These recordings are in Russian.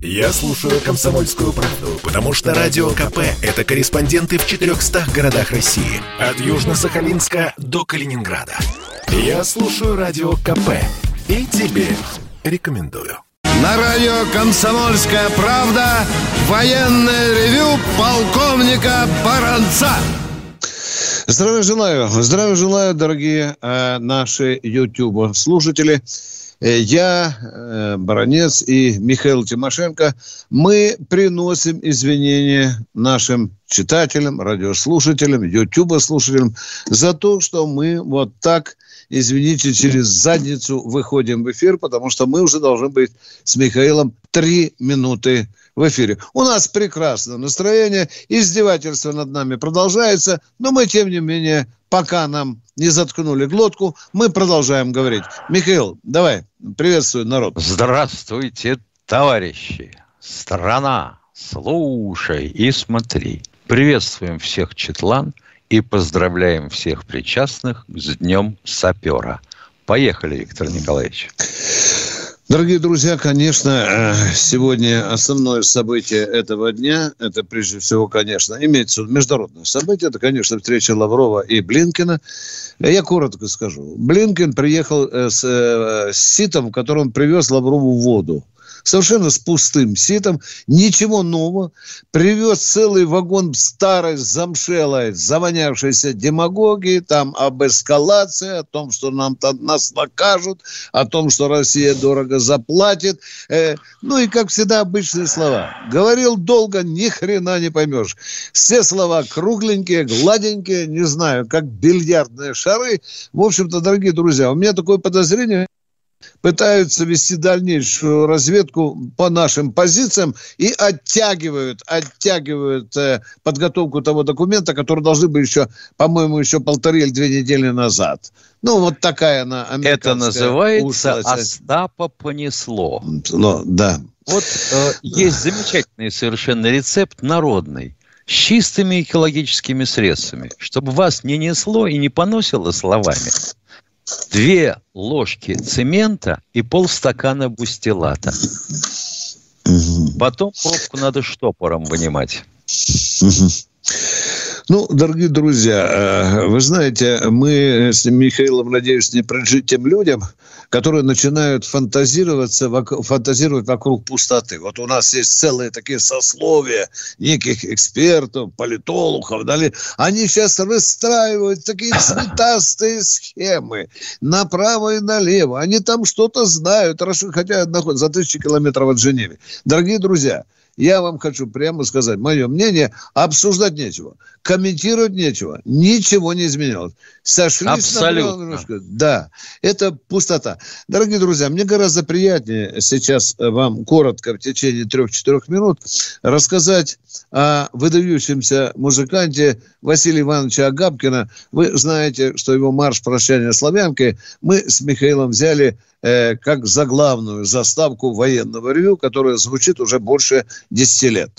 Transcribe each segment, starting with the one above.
Я слушаю «Комсомольскую правду», потому что «Радио КП» — это корреспонденты в 400 городах России. От Южно-Сахалинска до Калининграда. Я слушаю «Радио КП» и тебе рекомендую. На радио «Комсомольская правда» военное ревю полковника Баранца. Здравия желаю, здравия желаю, дорогие э, наши YouTube-слушатели. Э, я, э, Баранец и Михаил Тимошенко, мы приносим извинения нашим читателям, радиослушателям, YouTube-слушателям за то, что мы вот так извините, через задницу выходим в эфир, потому что мы уже должны быть с Михаилом три минуты в эфире. У нас прекрасное настроение, издевательство над нами продолжается, но мы, тем не менее, пока нам не заткнули глотку, мы продолжаем говорить. Михаил, давай, приветствую народ. Здравствуйте, товарищи. Страна, слушай и смотри. Приветствуем всех четлан – и поздравляем всех причастных с Днем сапера. Поехали, Виктор Николаевич. Дорогие друзья, конечно, э, сегодня основное событие этого дня, это прежде всего, конечно, имеется международное событие, это, конечно, встреча Лаврова и Блинкина. Я коротко скажу. Блинкин приехал э, э, с ситом, в котором привез Лаврову воду совершенно с пустым ситом, ничего нового, привез целый вагон старой замшелой, завонявшейся демагогии, там об эскалации, о том, что нам там нас накажут, о том, что Россия дорого заплатит. Э, ну и, как всегда, обычные слова. Говорил долго, ни хрена не поймешь. Все слова кругленькие, гладенькие, не знаю, как бильярдные шары. В общем-то, дорогие друзья, у меня такое подозрение, пытаются вести дальнейшую разведку по нашим позициям и оттягивают, оттягивают э, подготовку того документа, который должны были еще, по-моему, еще полторы или две недели назад. Ну, вот такая она Это называется ушлость. «Остапа понесло». Ну, да. Вот э, есть замечательный совершенно рецепт народный с чистыми экологическими средствами, чтобы вас не несло и не поносило словами две ложки цемента и полстакана бустилата. Потом пробку надо штопором вынимать. Ну, дорогие друзья, э, вы знаете, мы с Михаилом, надеюсь, не принадлежим тем людям, которые начинают фантазироваться, фантазировать вокруг пустоты. Вот у нас есть целые такие сословия неких экспертов, политологов, далее. Они сейчас выстраивают такие цветастые схемы направо и налево. Они там что-то знают, хотя за тысячи километров от Женевы. Дорогие друзья, я вам хочу прямо сказать, мое мнение, обсуждать нечего, комментировать нечего, ничего не изменилось. Сошлись Абсолютно. На да, это пустота. Дорогие друзья, мне гораздо приятнее сейчас вам коротко в течение трех-четырех минут рассказать о выдающемся музыканте Василия Ивановича Агапкина. Вы знаете, что его марш прощания славянкой мы с Михаилом взяли э, как заглавную заставку военного ревю, которая звучит уже больше 10 лет.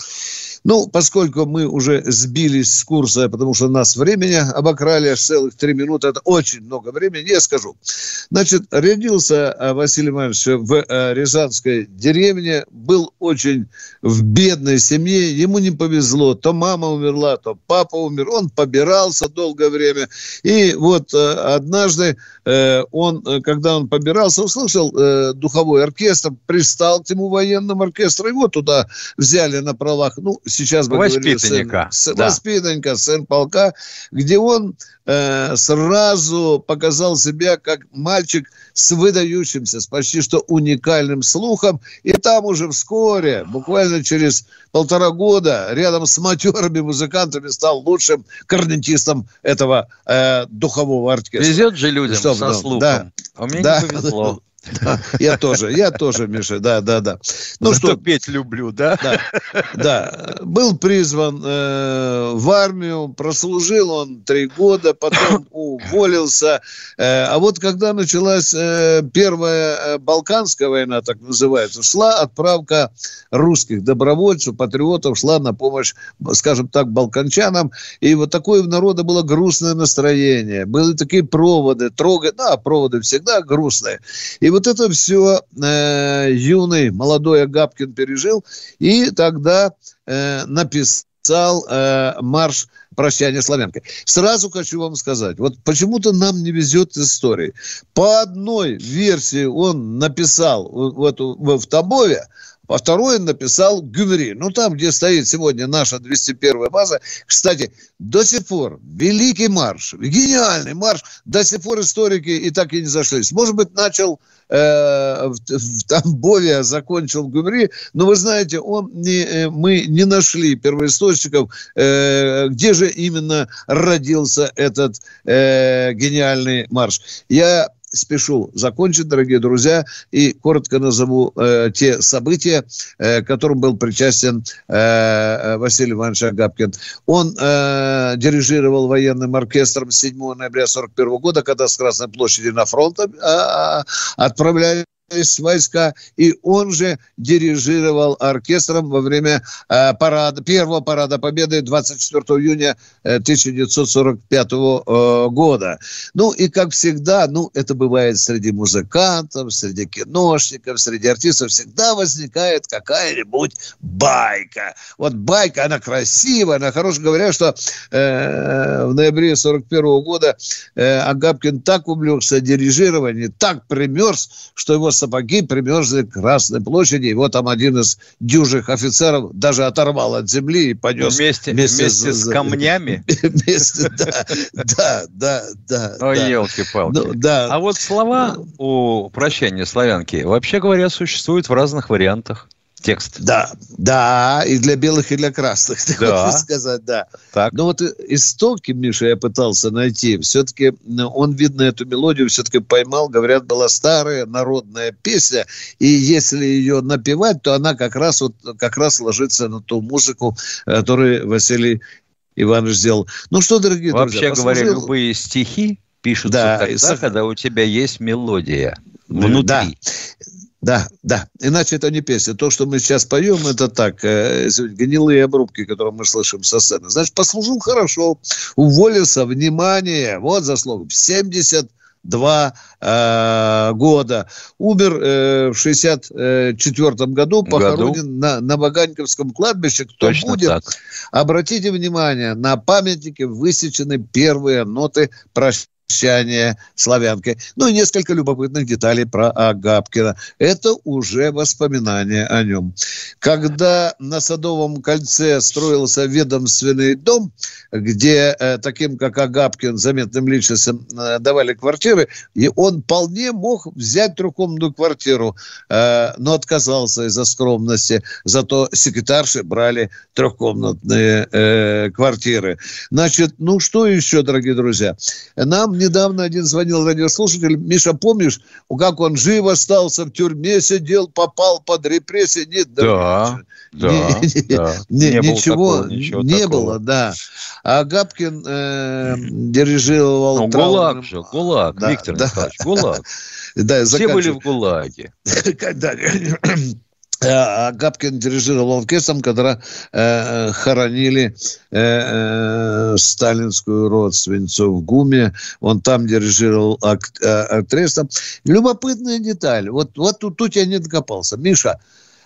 Ну, поскольку мы уже сбились с курса, потому что нас времени обокрали аж целых три минуты, это очень много времени, я скажу. Значит, родился э, Василий Иванович в э, Рязанской деревне, был очень в бедной семье, ему не повезло, то мама умерла, то папа умер, он побирался долгое время, и вот э, однажды он, когда он побирался, услышал духовой оркестр, пристал к ему военному оркестру, его туда взяли на правах, ну, сейчас бы Воспитанника. сын, да. Воспитанника, сын полка, где он э, сразу показал себя как мальчик с выдающимся, с почти что уникальным слухом. И там уже вскоре, буквально через полтора года, рядом с матерыми музыкантами стал лучшим корнетистом этого э, духового оркестра. Везет же людям Что, со слухом. Да. А мне да. не повезло. Я тоже, я тоже, Миша, да, да, да. Ну что, петь люблю, да? Да, да. Был призван э, в армию, прослужил он три года, потом уволился. Э, а вот когда началась э, первая э, Балканская война, так называется, шла отправка русских добровольцев, патриотов, шла на помощь, скажем так, балканчанам. И вот такое у народа было грустное настроение. Были такие проводы, трогать, да, проводы всегда грустные. И И вот это все э, юный, молодой Агапкин пережил, и тогда э, написал э, марш прощания славянкой. Сразу хочу вам сказать, вот почему-то нам не везет истории. По одной версии он написал в, эту, в Тамбове, по второй написал Гюмри. Ну, там, где стоит сегодня наша 201-я база. Кстати, до сих пор великий марш, гениальный марш, до сих пор историки и так и не зашлись. Может быть, начал э, в, в Тамбове, а закончил Гюмри, но вы знаете, он не, э, мы не нашли первоисточников, э, где же именно родился этот э, гениальный марш. Я спешу закончить, дорогие друзья, и коротко назову э, те события, э, которым был причастен э, Василий Иванович Агапкин. Он э, дирижировал военным оркестром 7 ноября 1941 года, когда с Красной площади на фронт э, отправляли войска, и он же дирижировал оркестром во время э, парада, первого парада Победы 24 июня 1945 э, э, года. Ну и как всегда, ну это бывает среди музыкантов, среди киношников, среди артистов, всегда возникает какая-нибудь байка. Вот байка, она красивая, она хорошая. Говорят, что э, в ноябре 41 года э, Агапкин так увлекся дирижированием, так примерз, что его сапоги примерзли к Красной площади. Его там один из дюжих офицеров даже оторвал от земли и понес вместе, вместе, вместе с камнями. Вместе, да, да, да, да. Ой, елки-палки. Ну. А вот слова у прощания славянки, вообще говоря, существуют в разных вариантах текст. Да, да, и для белых, и для красных, да. сказать, да. Так. Но вот истоки, Миша, я пытался найти. Все-таки ну, он, видно, эту мелодию все-таки поймал. Говорят, была старая народная песня, и если ее напевать, то она как раз вот как раз ложится на ту музыку, которую Василий Иванович сделал. Ну что, дорогие Вообще друзья, говоря, послужил... любые стихи пишутся да, тогда, когда у тебя есть мелодия внутри. Да. Да, да. Иначе это не песня. То, что мы сейчас поем, это так, э, гнилые обрубки, которые мы слышим со сцены. Значит, послужил хорошо, уволился, внимание, вот заслуг, 72 э, года. Умер э, в 64 году, похоронен году? На, на Ваганьковском кладбище. Кто Точно будет, так. обратите внимание, на памятнике высечены первые ноты прощания прощание славянкой. Ну и несколько любопытных деталей про Агапкина. Это уже воспоминания о нем. Когда на Садовом кольце строился ведомственный дом, где э, таким, как Агапкин, заметным личностям э, давали квартиры, и он вполне мог взять трехкомнатную квартиру, э, но отказался из-за скромности. Зато секретарши брали трехкомнатные э, квартиры. Значит, ну что еще, дорогие друзья? Нам недавно один звонил радиослушатель. Миша, помнишь, как он жив остался, в тюрьме сидел, попал под репрессии? Нет, да, да, не, да. Не, не ничего, такого, ничего не такого. было, да. А Габкин э, дирижировал... Ну, ГУЛАГ же, ГУЛАГ, да, Виктор да. Михайлович, ГУЛАГ. Да, Все были в ГУЛАГе. А Габкин дирижировал оркестром, когда э, хоронили э, э, сталинскую родственницу в ГУМе. Он там дирижировал ак, э, актрисом. Любопытная деталь. Вот, вот тут, тут я не докопался. Миша,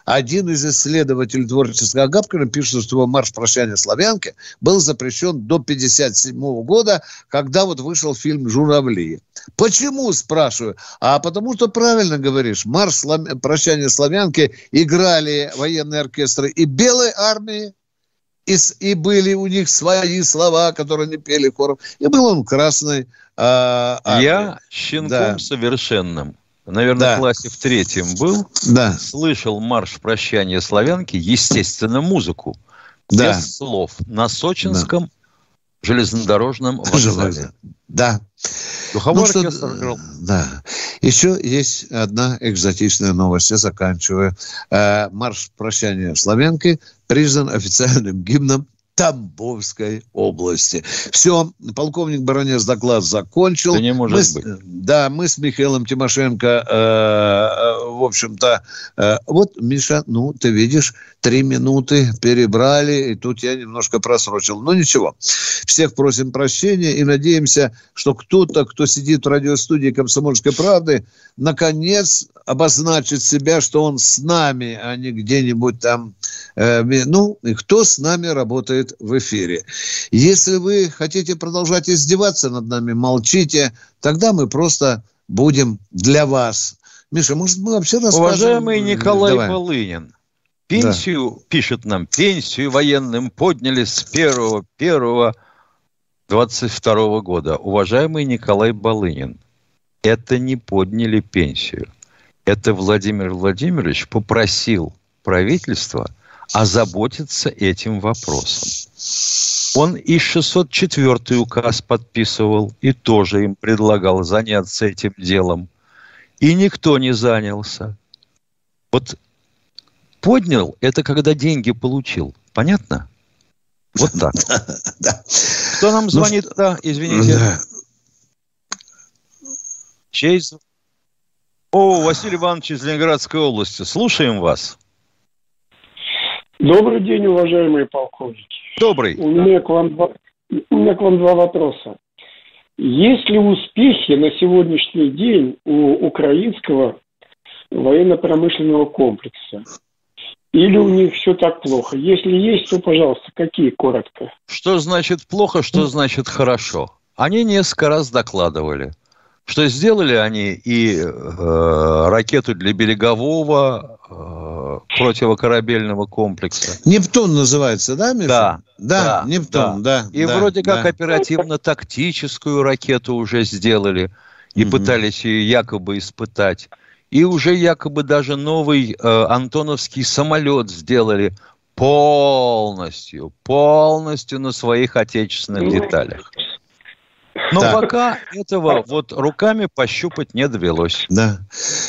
один из исследователей творчества Агапкина пишет, что его марш прощания славянки был запрещен до 1957 года, когда вот вышел фильм «Журавли». Почему, спрашиваю? А потому что правильно говоришь, марш слав... прощания славянки играли военные оркестры и белой армии, и, и были у них свои слова, которые они пели хором. И был он красный. А, Я щенком да. совершенным наверное, да. в классе в третьем был, да. слышал марш прощания славянки, естественно, музыку. Да. Без слов. На сочинском да. железнодорожном вокзале. Да. Духовой ну, что, играл. Да. Еще есть одна экзотичная новость. Я заканчиваю. Э, марш прощания славянки признан официальным гимном Тамбовской области. Все, полковник Баранец доклад закончил. Да не может мы быть. Да, мы с Михаилом Тимошенко, э, э, в общем-то, э, вот, Миша, ну, ты видишь, три минуты перебрали, и тут я немножко просрочил. Но ничего, всех просим прощения и надеемся, что кто-то, кто сидит в радиостудии «Комсомольской правды», наконец обозначит себя, что он с нами, а не где-нибудь там, э, ну, и кто с нами работает в эфире. Если вы хотите продолжать издеваться над нами, молчите, тогда мы просто будем для вас. Миша, может, мы вообще расскажем? Уважаемый Николай Давай. Полынин, пенсию, пишет нам, пенсию военным подняли с 1 1 22 года. Уважаемый Николай Балынин, это не подняли пенсию. Это Владимир Владимирович попросил правительство озаботиться этим вопросом. Он и 604 указ подписывал, и тоже им предлагал заняться этим делом. И никто не занялся. Вот поднял – это когда деньги получил. Понятно? Вот так. Да. Кто нам Ну звонит? Да, извините. Да. Чей зв- О, Василий Иванович из Ленинградской области. Слушаем вас. Добрый день, уважаемые полковники. Добрый. У меня к вам два, у меня к вам два вопроса. Есть ли успехи на сегодняшний день у украинского военно-промышленного комплекса? Или у них все так плохо? Если есть, то, пожалуйста, какие коротко? Что значит плохо, что значит хорошо? Они несколько раз докладывали, что сделали они и э, ракету для берегового э, противокорабельного комплекса. Нептун называется, да, Миша? Да, Да, да, Нептун, да. И да, вроде как да. оперативно-тактическую ракету уже сделали и Мгм. пытались ее якобы испытать. И уже якобы даже новый э, антоновский самолет сделали полностью, полностью на своих отечественных Ну, деталях. Но Так. пока этого вот руками пощупать не довелось. Да.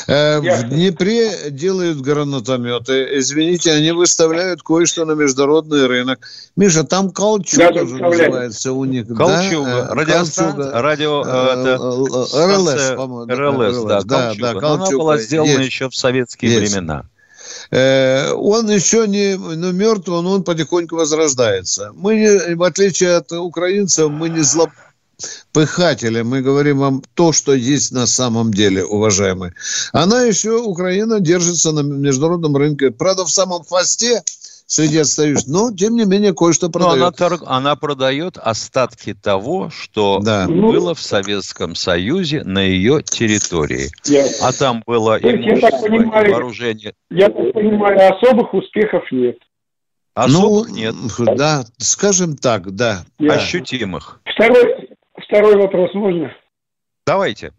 Э, в. Днепре делают гранатометы. Извините, они выставляют кое-что на международный рынок. Миша, там Да, Калчуга же называется у них. да? Колчуга, Э, радиостанция, радио, э, Э, э, РЛС, по-моему. РЛС, да, да, Колчуга. да, она была сделана есть. еще в советские Есть. времена. Он еще не ну, мертв, но он потихоньку возрождается. Мы, не- в отличие от украинцев, мы не злопыхатели. Мы говорим вам то, что есть на самом деле, уважаемые. Она еще, Украина, держится на международном рынке. Правда, в самом хвосте среди отстающих, но, тем не менее, кое-что Но она, продает. торг- она продает остатки того, что Да. Было в Советском Союзе на ее территории. Я, А там было имущество, понимаю- вооружение. я так понимаю, особых успехов нет. Особых ну, нет, Да, скажем так, да. Я- ощутимых. Второй, второй вопрос можно? Давайте.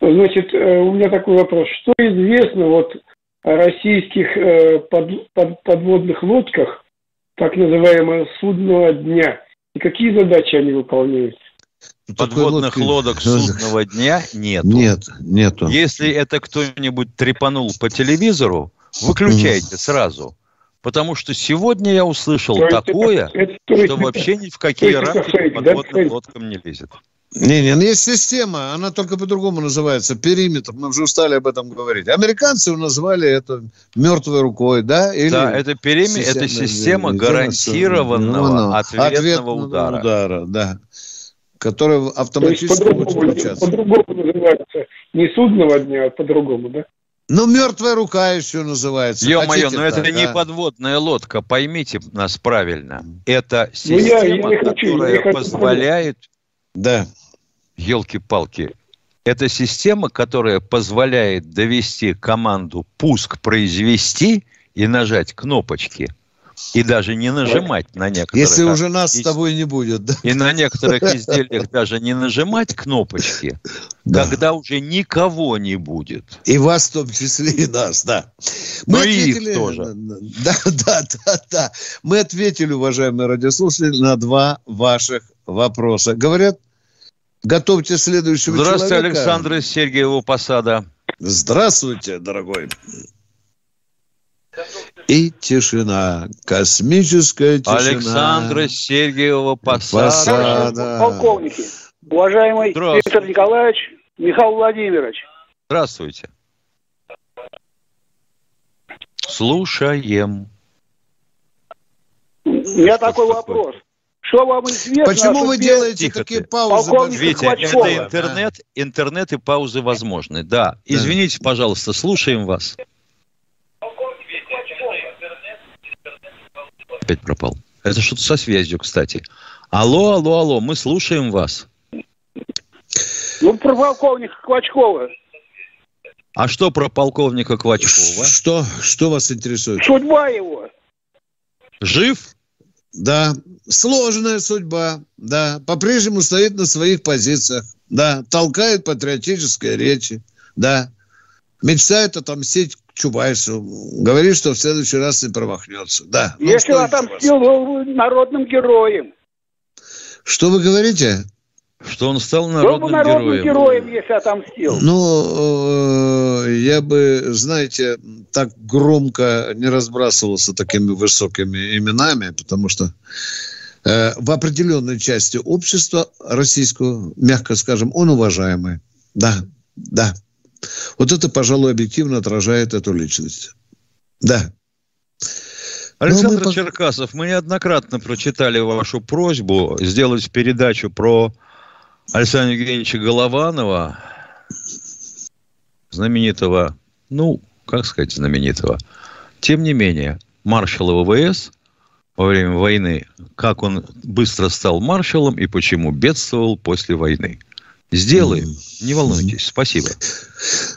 Значит, э, у меня такой вопрос. Что известно вот о российских э, под- под- подводных лодках, так называемого судного дня, и какие задачи они выполняют? Подводных лодок судного дня нету. Нет, нету. Если это кто-нибудь трепанул по телевизору, выключайте сразу. Потому что сегодня я услышал То есть это- такое, это- то что это- вообще ни в какие это рамки да, подводным лодкам не лезет. Не, не, ну есть система, она только по-другому называется, периметр, мы уже устали об этом говорить. Американцы назвали это мертвой рукой, да? Или Да, это переми, это система гарантированного ответного удара. удара, да. Который автоматически будет по-другому, включаться. по-другому называется не судного дня, а по-другому, да? Ну, мертвая рука еще называется. Ё-моё, но это так, не да? подводная лодка, поймите нас правильно. Это Ну, я- я система, не хочу, я не которая хочу позволяет, Да. елки-палки, это система, которая позволяет довести команду пуск произвести и нажать кнопочки. И даже не нажимать на некоторых. Если уже нас с из- тобой не будет, да? И на некоторых изделиях даже не нажимать кнопочки, Да. когда уже никого не будет. И вас в том числе, и нас, да. Ну и их тоже. Да, да, да, да. Мы ответили, уважаемые радиослушатели, на два ваших вопроса. Говорят, готовьте следующего Здравствуйте, человека. Александр из Сергиева Посада. Здравствуйте, дорогой. И тишина, космическая тишина. Александра Сергеева Посада. Посада. Полковники, уважаемый. Виктор Николаевич, Михаил Владимирович, Здравствуйте. Слушаем. у меня Что такой такое? вопрос. Что вам известно Почему вы делаете Тихо такие ты. паузы? Полковник? Витя, Хвачкова. это интернет, интернет и паузы возможны. Да. Извините, пожалуйста, слушаем вас. Опять пропал. Это что-то со связью, кстати. Алло, алло, алло, мы слушаем вас. Ну, про полковника Квачкова. А что про полковника Квачкова? Что, что вас интересует? Судьба его. Жив? Да, сложная судьба, да, по-прежнему стоит на своих позициях, да, толкает патриотические речи, да, мечтает отомстить Чубайсу, говорит, что в следующий раз не промахнется, да. Ну, Если отомстил, был народным героем. вас? Что вы говорите? Что он стал народным народным героем. героем, если отомстил. Ну, э, я бы, знаете, так громко не разбрасывался такими высокими именами, потому что э, в определенной части общества российского, мягко скажем, он уважаемый. Да, да. Вот это, пожалуй, объективно отражает эту личность. Да. Александр Ну, мы Черкасов, мы неоднократно прочитали вашу просьбу сделать передачу про Александра Евгеньевича Голованова, знаменитого, ну, как сказать знаменитого, тем не менее, маршала ВВС во время войны, как он быстро стал маршалом и почему бедствовал после войны. Сделаем, не волнуйтесь, спасибо.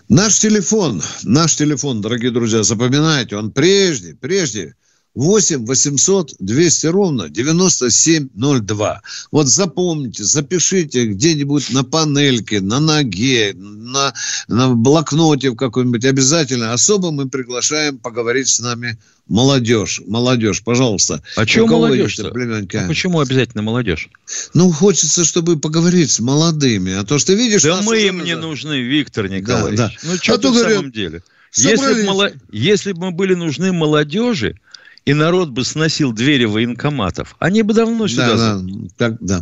Наш телефон, наш телефон, дорогие друзья, запоминайте, он прежде, прежде 8 800 200 ровно 9702. Вот запомните, запишите где-нибудь на панельке, на ноге, на, на блокноте в какой-нибудь обязательно. Особо мы приглашаем поговорить с нами молодежь. Молодежь, пожалуйста. А чего есть племянника? А почему обязательно молодежь? Ну, хочется, чтобы поговорить с молодыми. А то, что видишь... Да мы им не нужны, Виктор Николаевич. да. Ну, что А ты в говорят, самом деле? Если бы, собрались- если бы мы были нужны молодежи, и народ бы сносил двери военкоматов, они бы давно сюда... Да, да, так, да.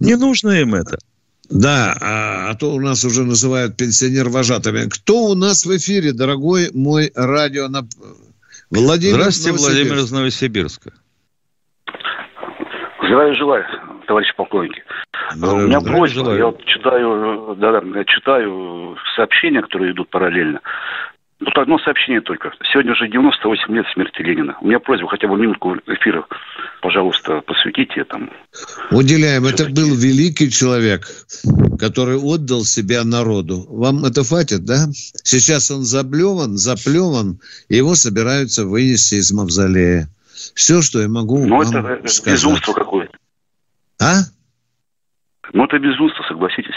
Не нужно им это. Да, а, а то у нас уже называют пенсионер вожатыми. Кто у нас в эфире, дорогой мой радио? Владимир Здравствуйте, Новосибирск. Владимир из Новосибирска. Здравия желаю, товарищи полковники. Здравия У меня желаю. просьба, желаю. я вот читаю, да, да, я читаю сообщения, которые идут параллельно. Тут одно сообщение только. Сегодня уже 98 лет смерти Ленина. У меня просьба хотя бы минутку эфира, пожалуйста, посвятите этому. Уделяем. Это был великий человек, который отдал себя народу. Вам это хватит, да? Сейчас он заблеван, заплеван, и его собираются вынести из мавзолея. Все, что я могу Ну, вам это э, сказать. безумство какое-то. А? Ну, это безумство, согласитесь.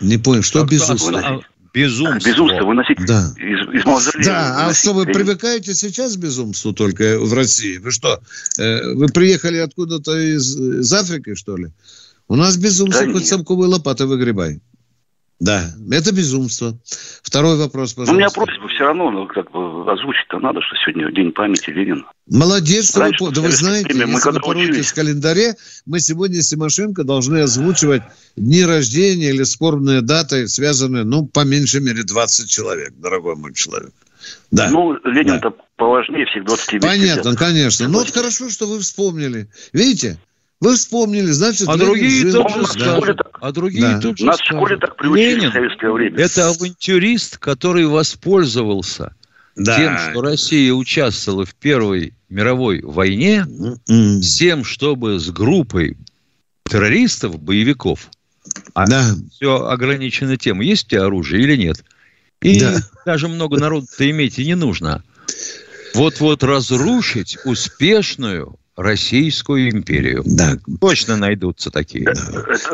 Не понял, что Как- безумство? Безумство. Безумство выносить Да. из, из мавзолея. Да, а что, вы привыкаете сейчас к безумству только в России? Вы что, э, вы приехали откуда-то из, из Африки, что ли? У нас безумство, Да хоть нет. самковой лопатой выгребай. Да, это безумство. Второй вопрос, Ну, у меня пожалуйста. просьба все равно, ну, как бы озвучить-то надо, что сегодня День памяти Ленина. Молодец, что Раньше, вы, да вы знаете, время, мы если вы в календаре, мы сегодня с Тимошенко должны озвучивать дни рождения или спорные даты, связанные, ну, по меньшей мере, 20 человек, дорогой мой человек. Да. Ну, Ленин-то поважнее всех 20 Понятно, конечно. Ну, вот хорошо, что вы вспомнили. Видите? Вы вспомнили, значит, А другие жил. тут же Да. скажут. А другие Да. тут же Нас в школе скажут. так приучили Ленин в советское время. это авантюрист, который воспользовался Да. тем, что Россия участвовала в Первой мировой войне, М. с тем, чтобы с группой террористов, боевиков, а Да. все ограничено тем, есть у тебя оружие или нет. И Да. даже много народу-то иметь и не нужно. Вот-вот разрушить успешную Российскую империю. Да. Точно найдутся такие. Это-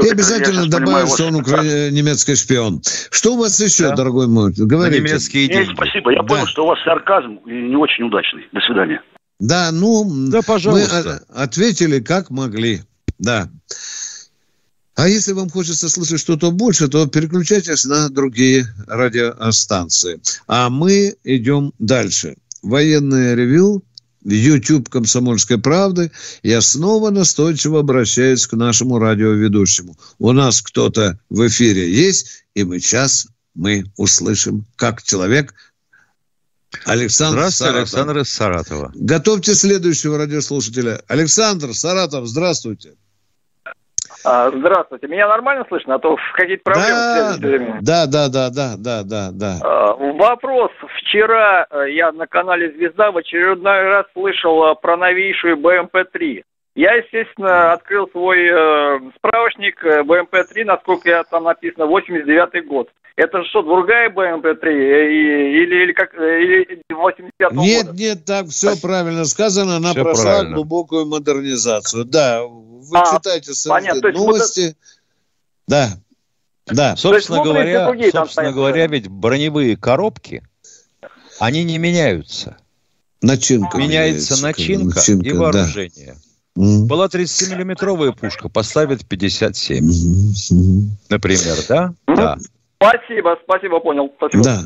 И это обязательно понимаю что он укра- немецкий шпион. Что у вас еще, Да. дорогой мой? Говорите. немецкие Нет, деньги. спасибо. Я Да. понял, что у вас сарказм и не очень удачный. До свидания. Да, ну, Да, мы пожалуйста. а, ответили как могли. Да. А если вам хочется слышать что-то больше, то переключайтесь на другие радиостанции. А мы идем дальше. военное ревю YouTube «Комсомольской правды». Я снова настойчиво обращаюсь к нашему радиоведущему. У нас кто-то в эфире есть, и мы сейчас мы услышим, как человек Александр Здравствуйте, Саратов. Александр из Саратова. Готовьте следующего радиослушателя. Александр Саратов, здравствуйте. А, здравствуйте. Меня нормально слышно? А то какие-то проблемы Да, время. да, да, да, да, да, да, да. А, Вопрос. Вчера э, я на канале «Звезда» в очередной раз слышал э, про новейшую БМП-3. Я, естественно, открыл свой э, справочник э, БМП-3, насколько я там написано, 89 год. Это что, другая БМП-3 э, и- или, или как или 89 Нет, года? нет, так все правильно сказано. Она прошла правильно. глубокую модернизацию. Да, вы А, читайте понятно. Есть новости. Да, да. Собственно могут ли говоря, собственно говоря, ведь броневые коробки, они не меняются. Начинка Меняется начинка, и да. вооружение. Мгм. Была 30-миллиметровая пушка, поставят 57, Мгм. Мгм. например, да? Мгм. Да. Спасибо, спасибо, понял. Спасибо. Да.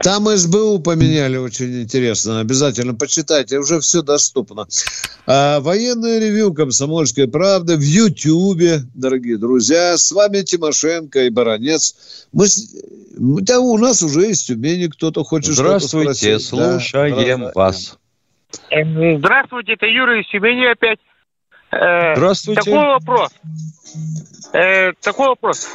Там СБУ поменяли очень интересно. Обязательно почитайте. Уже все доступно. А, военное ревю «Комсомольской правды» в Ютьюбе, дорогие друзья. С вами Тимошенко и Баранец. Мы, да, у нас уже из Тюмени кто-то хочет что-то Здравствуйте, спросить. Да, слушаем здравствуйте. вас. Э, Здравствуйте, это Юра из Тюмени опять. Э, Здравствуйте. Такой вопрос. Э, Такой вопрос.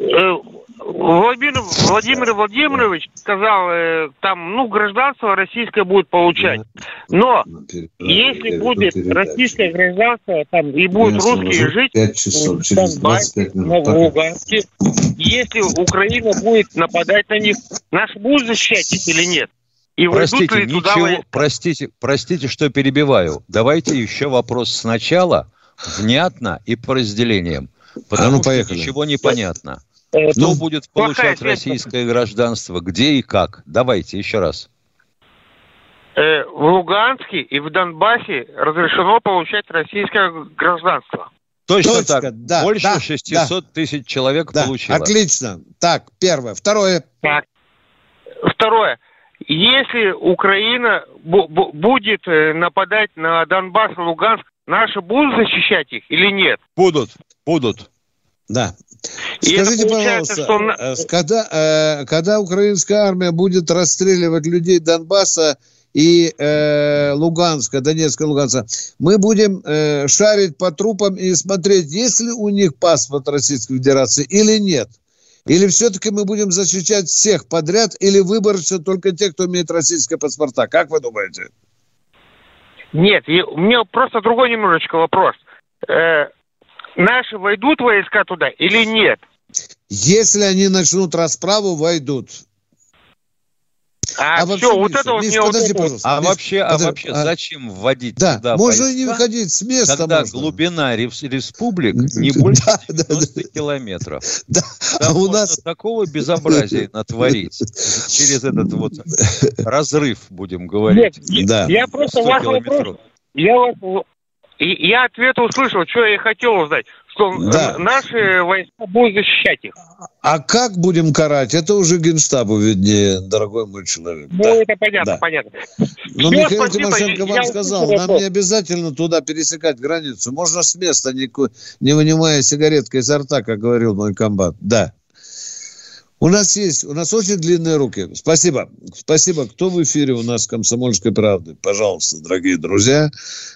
Э, Владимир, Владимир Владимирович сказал, э, там, ну, гражданство российское будет получать. Но если будет российское гражданство, там, и будут русские жить в Донбассе, на Луганске, если Украина будет нападать на них, наши будут защищать их или нет? И войдут Простите, ли туда ничего, простите, простите, что перебиваю. Давайте еще вопрос сначала, внятно и по разделениям. Потому ну, что поехали. ничего не понятно. Э, Кто Ну, будет получать российское гражданство, где и как? Давайте еще раз. Э, в Луганске и в Донбассе разрешено получать российское гражданство. Точно Точка, так. да, Больше да, 600 тысяч человек Да, получило. отлично. Так, первое. Второе. Так. Второе. Если Украина бу- бу- будет э, нападать на Донбасс и Луганск, наши будут защищать их или нет? Будут, будут. Да. И Скажите, пожалуйста, что э, когда, э, когда украинская армия будет расстреливать людей Донбасса и э, Луганска, Донецка, Луганска, мы будем э, шарить по трупам и смотреть, есть ли у них паспорт Российской Федерации или нет. Или все-таки мы будем защищать всех подряд, или выборочно только те, кто имеет российские паспорта? Как вы думаете? Нет, у меня просто другой немножечко вопрос. Э, наши войдут войска туда или нет? Если они начнут расправу, войдут. А, вообще, все, вот Миша, это вот Миш, мне вот подожди, вот-. А Миш, вообще, а подожди, вообще а- зачем вводить Да, туда можно войска, не выходить с места. когда можно. глубина рес- республик не больше Да, да, 90 километров? Да, Там а у нас... такого безобразия натворить через этот вот разрыв, будем говорить. Нет, Да. я просто 100 ваш вопрос. Я, вас- и- я ответ услышал, что я и хотел узнать, что Да. наши войска будут защищать их. А как будем карать? Это уже генштабу виднее, дорогой мой человек. Ну, Да. это понятно, да. понятно. Но Всё, Михаил спасибо, Тимошенко я вам сказал, нам вопрос. не обязательно туда пересекать границу. Можно с места, не, вынимая сигареткой изо рта, как говорил мой комбат. Да. У нас есть, у нас очень длинные руки. Спасибо. Спасибо. Кто в эфире у нас «Комсомольской правды»? Пожалуйста, дорогие друзья,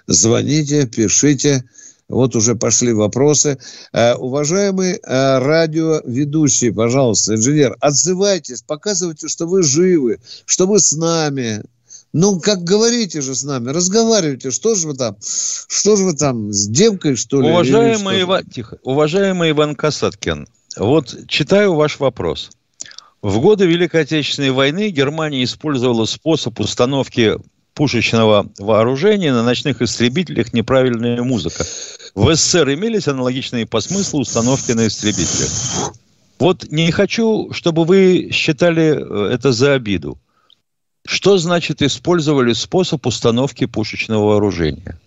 звоните, пишите. Вот уже пошли вопросы. Э, уважаемый э, радиоведущий, пожалуйста, инженер, отзывайтесь, показывайте, что вы живы, что вы с нами. Ну, как говорите же с нами, разговаривайте. Что же вы там? Что же вы там, с девкой, что ли? Уважаемый? Иван, тихо, уважаемый Иван Касаткин, вот читаю ваш вопрос. В годы Великой Отечественной войны Германия использовала способ установки пушечного вооружения на ночных истребителях неправильная музыка. В СССР имелись аналогичные по смыслу установки на истребителях. Вот не хочу, чтобы вы считали э, это за обиду. Что значит использовали способ установки пушечного вооружения?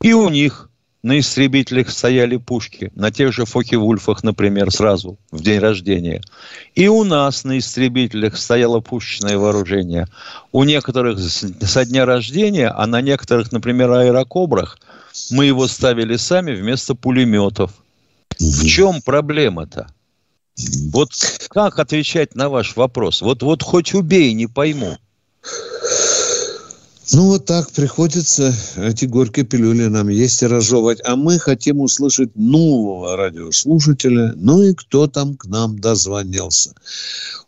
И у них на истребителях стояли пушки, на тех же Фоке-Вульфах, например, сразу, в день рождения. И у нас на истребителях стояло пушечное вооружение. У некоторых со дня рождения, а на некоторых, например, аэрокобрах, мы его ставили сами вместо пулеметов. В чем проблема-то? Вот как отвечать на ваш вопрос? Вот, вот хоть убей, не пойму. Ну, вот так приходится эти горькие пилюли нам есть и разжевывать. А мы хотим услышать нового радиослушателя. Ну и кто там к нам дозвонился.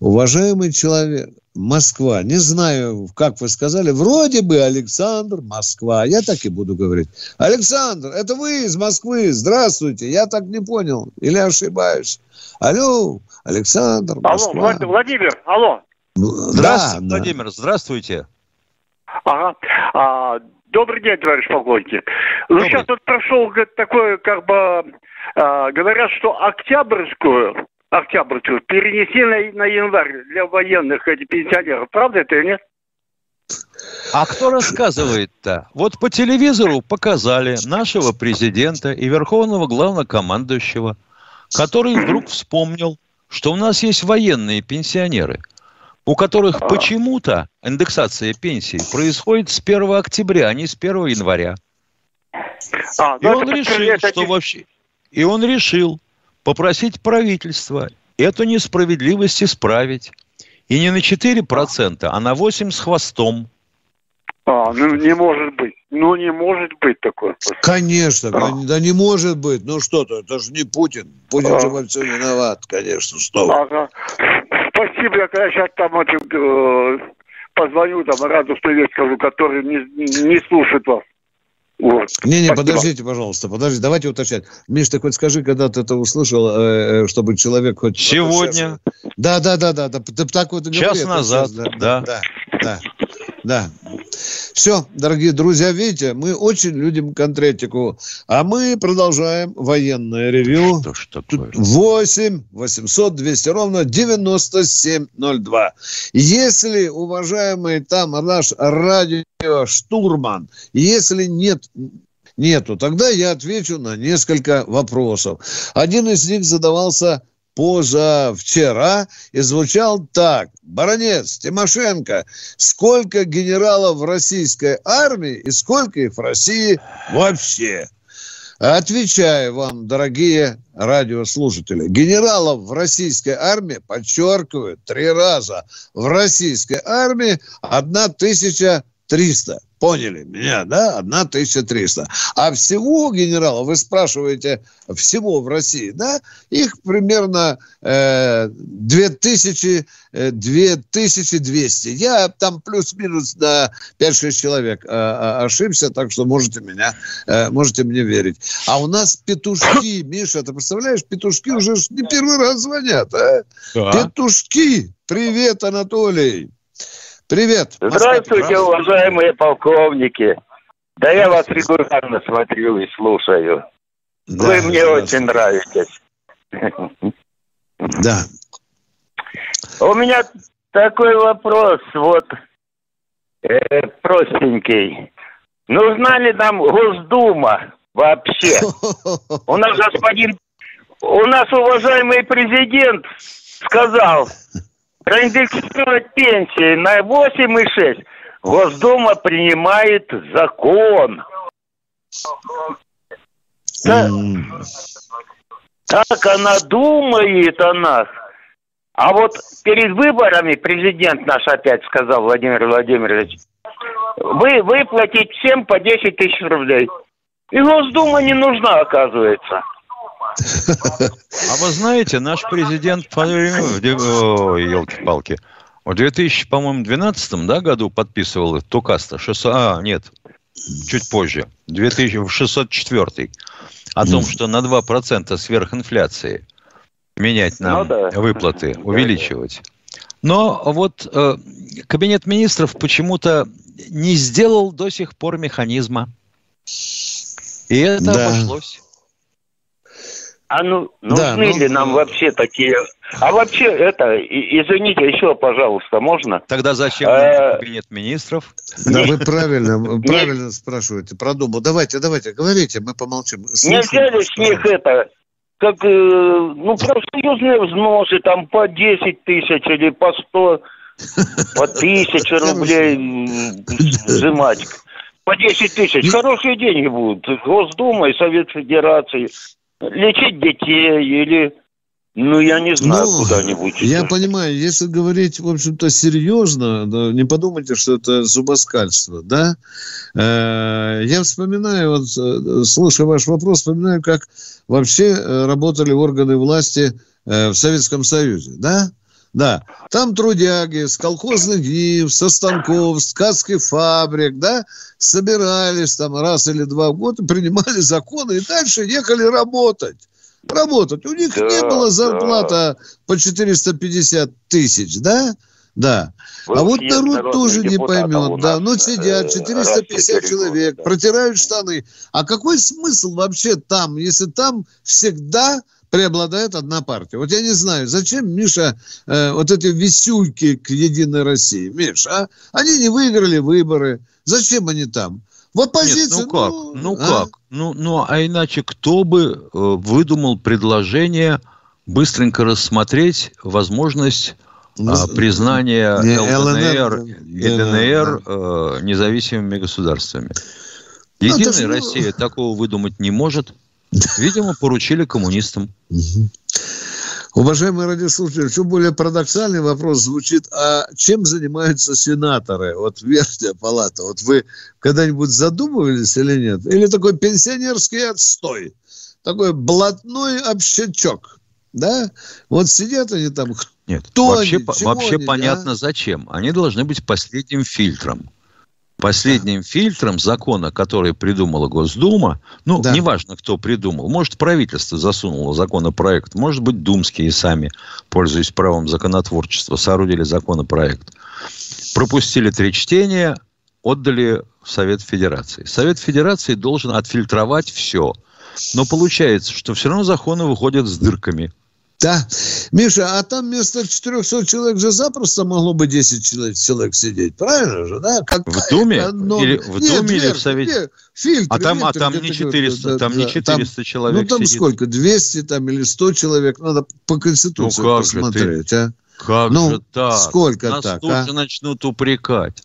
Уважаемый человек, Москва. Не знаю, как вы сказали. Вроде бы Александр, Москва. Я так и буду говорить. Александр, это вы из Москвы. Здравствуйте. Я так не понял. Или ошибаюсь? Алло, Александр, Москва. Алло, Владимир, алло. Здравствуйте, да, Владимир, да. здравствуйте. Ага. А, добрый день, товарищ полковник. Ну, сейчас вот прошел такой, как бы, а, говорят, что Октябрьскую, Октябрьскую перенесли на, на январь для военных эти пенсионеров. Правда это или нет? А кто рассказывает-то? Вот по телевизору показали нашего президента и верховного главнокомандующего, который вдруг вспомнил, что у нас есть военные пенсионеры – у которых а. почему-то индексация пенсий происходит с 1 октября, а не с 1 января. А, и он решил, что вообще... И он решил попросить правительство эту несправедливость исправить. И не на 4%, а на 8% с хвостом. А, ну не может быть. Ну не может быть такое. Конечно, а. да не может быть. Ну что-то, это же не Путин. Путин а. же во всем виноват, конечно. Что ага. Спасибо, я когда сейчас там этим, э, позвоню, там, Раду привет скажу, который не, не слушает вас. Вот. Не-не, подождите, пожалуйста, подождите, давайте уточнять. Миш, ты хоть скажи, когда ты это услышал, э, э чтобы человек хоть... Сегодня. Да, да, да, да, да. Ты так вот Час говори, назад, сейчас, да. Да, да, да. Все, дорогие друзья, видите, мы очень любим конкретику. А мы продолжаем военное ревю. Что ж такое? 8 800 200 ровно 9702. Если, уважаемый там наш радиоштурман, если нет нету, тогда я отвечу на несколько вопросов. Один из них задавался позавчера и звучал так. Баронец, Тимошенко, сколько генералов в российской армии и сколько их в России вообще? Отвечаю вам, дорогие радиослушатели. Генералов в российской армии, подчеркиваю, три раза. В российской армии 1300 Поняли меня, да? 1300. А всего генералов, вы спрашиваете, всего в России, да? Их примерно э, 2000, э, 2200. Я там плюс-минус на 5-6 человек э, э, ошибся, так что можете меня, э, можете мне верить. А у нас петушки, Миша, ты представляешь, петушки уже не первый раз звонят, а? Да. Петушки! Привет, Анатолий! Привет. Здравствуйте, уважаемые полковники. Да я вас регулярно смотрю и слушаю. Да, Вы мне очень нравитесь. Да. У меня такой вопрос, вот, э, простенький. Нужна ли нам Госдума вообще? У нас господин, у нас уважаемый президент сказал, проиндексировать пенсии на 8,6. Госдума принимает закон. Так, так она думает о нас. А вот перед выборами президент наш опять сказал, Владимир Владимирович, вы выплатить всем по 10 тысяч рублей. И Госдума не нужна, оказывается. А вы знаете, наш президент, елки-палки, в 2000, по-моему, 12 да, году подписывал Тукаста, 600, а, нет, чуть позже, 2604 о том, что на 2% сверхинфляции менять нам ну, да. выплаты, увеличивать. Но вот э, Кабинет министров почему-то не сделал до сих пор механизма. И это да. обошлось. А ну, Да, нужны ну, ли нам вообще такие... А вообще, это, извините, еще, пожалуйста, можно? Тогда зачем Э, нам кабинет министров? Да, вы правильно, правильно спрашиваете про Думу. Давайте, давайте, говорите, мы помолчим. Не взяли с них это, как, э, ну, профсоюзные взносы, там, по 10 тысяч или по 100, по 1000 рублей взимать. По 10 тысяч. Хорошие деньги будут. Госдума и Совет Федерации. Лечить детей или, ну, я не знаю, Ну, куда-нибудь. Я понимаю, если говорить, в общем-то, серьезно, да, не подумайте, что это зубоскальство, да? Э, Я вспоминаю, вот, э, слушая ваш вопрос, вспоминаю, как вообще э, работали органы власти э, в Советском Союзе, да? Да, там трудяги с колхозных гив, со станков, с ткацких фабрик, да, собирались там раз или два в год, принимали законы и дальше ехали работать. Работать. У них Да, не было да. зарплата по 450 тысяч, да? Да. Был а вот народ тоже не депутатов поймет, да. Ну, сидят э, 450 в четыре человек, года, да. протирают штаны. А какой смысл вообще там, если там всегда преобладает одна партия? Вот я не знаю, зачем, Миша, э, вот эти висюльки к Единой России? Миш, а? Они не выиграли выборы. Зачем они там? В оппозиции, Нет, ну как? Ну, а? как? Ну, ну, а иначе кто бы э, выдумал предложение быстренько рассмотреть возможность а, признания Не, ЛДНР ЛНР, и да, ДНР э, независимыми государствами? Ну, Единая ну- Россия такого выдумать не может. Видимо, поручили коммунистам. Уважаемые радиослушатели, все более парадоксальный вопрос звучит, а чем занимаются сенаторы? Вот верхняя палата. Вот вы когда-нибудь задумывались или нет? Или такой пенсионерский отстой? Такой блатной общачок? Да? Вот сидят они там, Нет, Кто вообще, они? вообще они, понятно зачем. Они должны быть последним фильтром. Последним фильтром закона, который придумала Госдума, ну, Да. неважно, кто придумал, может, правительство засунуло законопроект, может быть, думские сами, пользуясь правом законотворчества, соорудили законопроект. Пропустили три чтения, отдали в Совет Федерации. Совет Федерации должен отфильтровать все. Но получается, что все равно законы выходят с дырками. Да. Миша, а там вместо 400 человек же запросто могло бы 10 человек, человек сидеть. Правильно же, да? Какая В Думе? экономия? Или в Нет, Думе или в Совете? вверх. Фильтр, А там, а фильтр там где-то не говорят, 400, да, там да, не там- 400 человек Ну, там сидит. сколько? 200 там или 100 человек? Надо по Конституции Ну, как же посмотреть, а? Как Ну, же так? сколько Нас так, тут а? же начнут упрекать.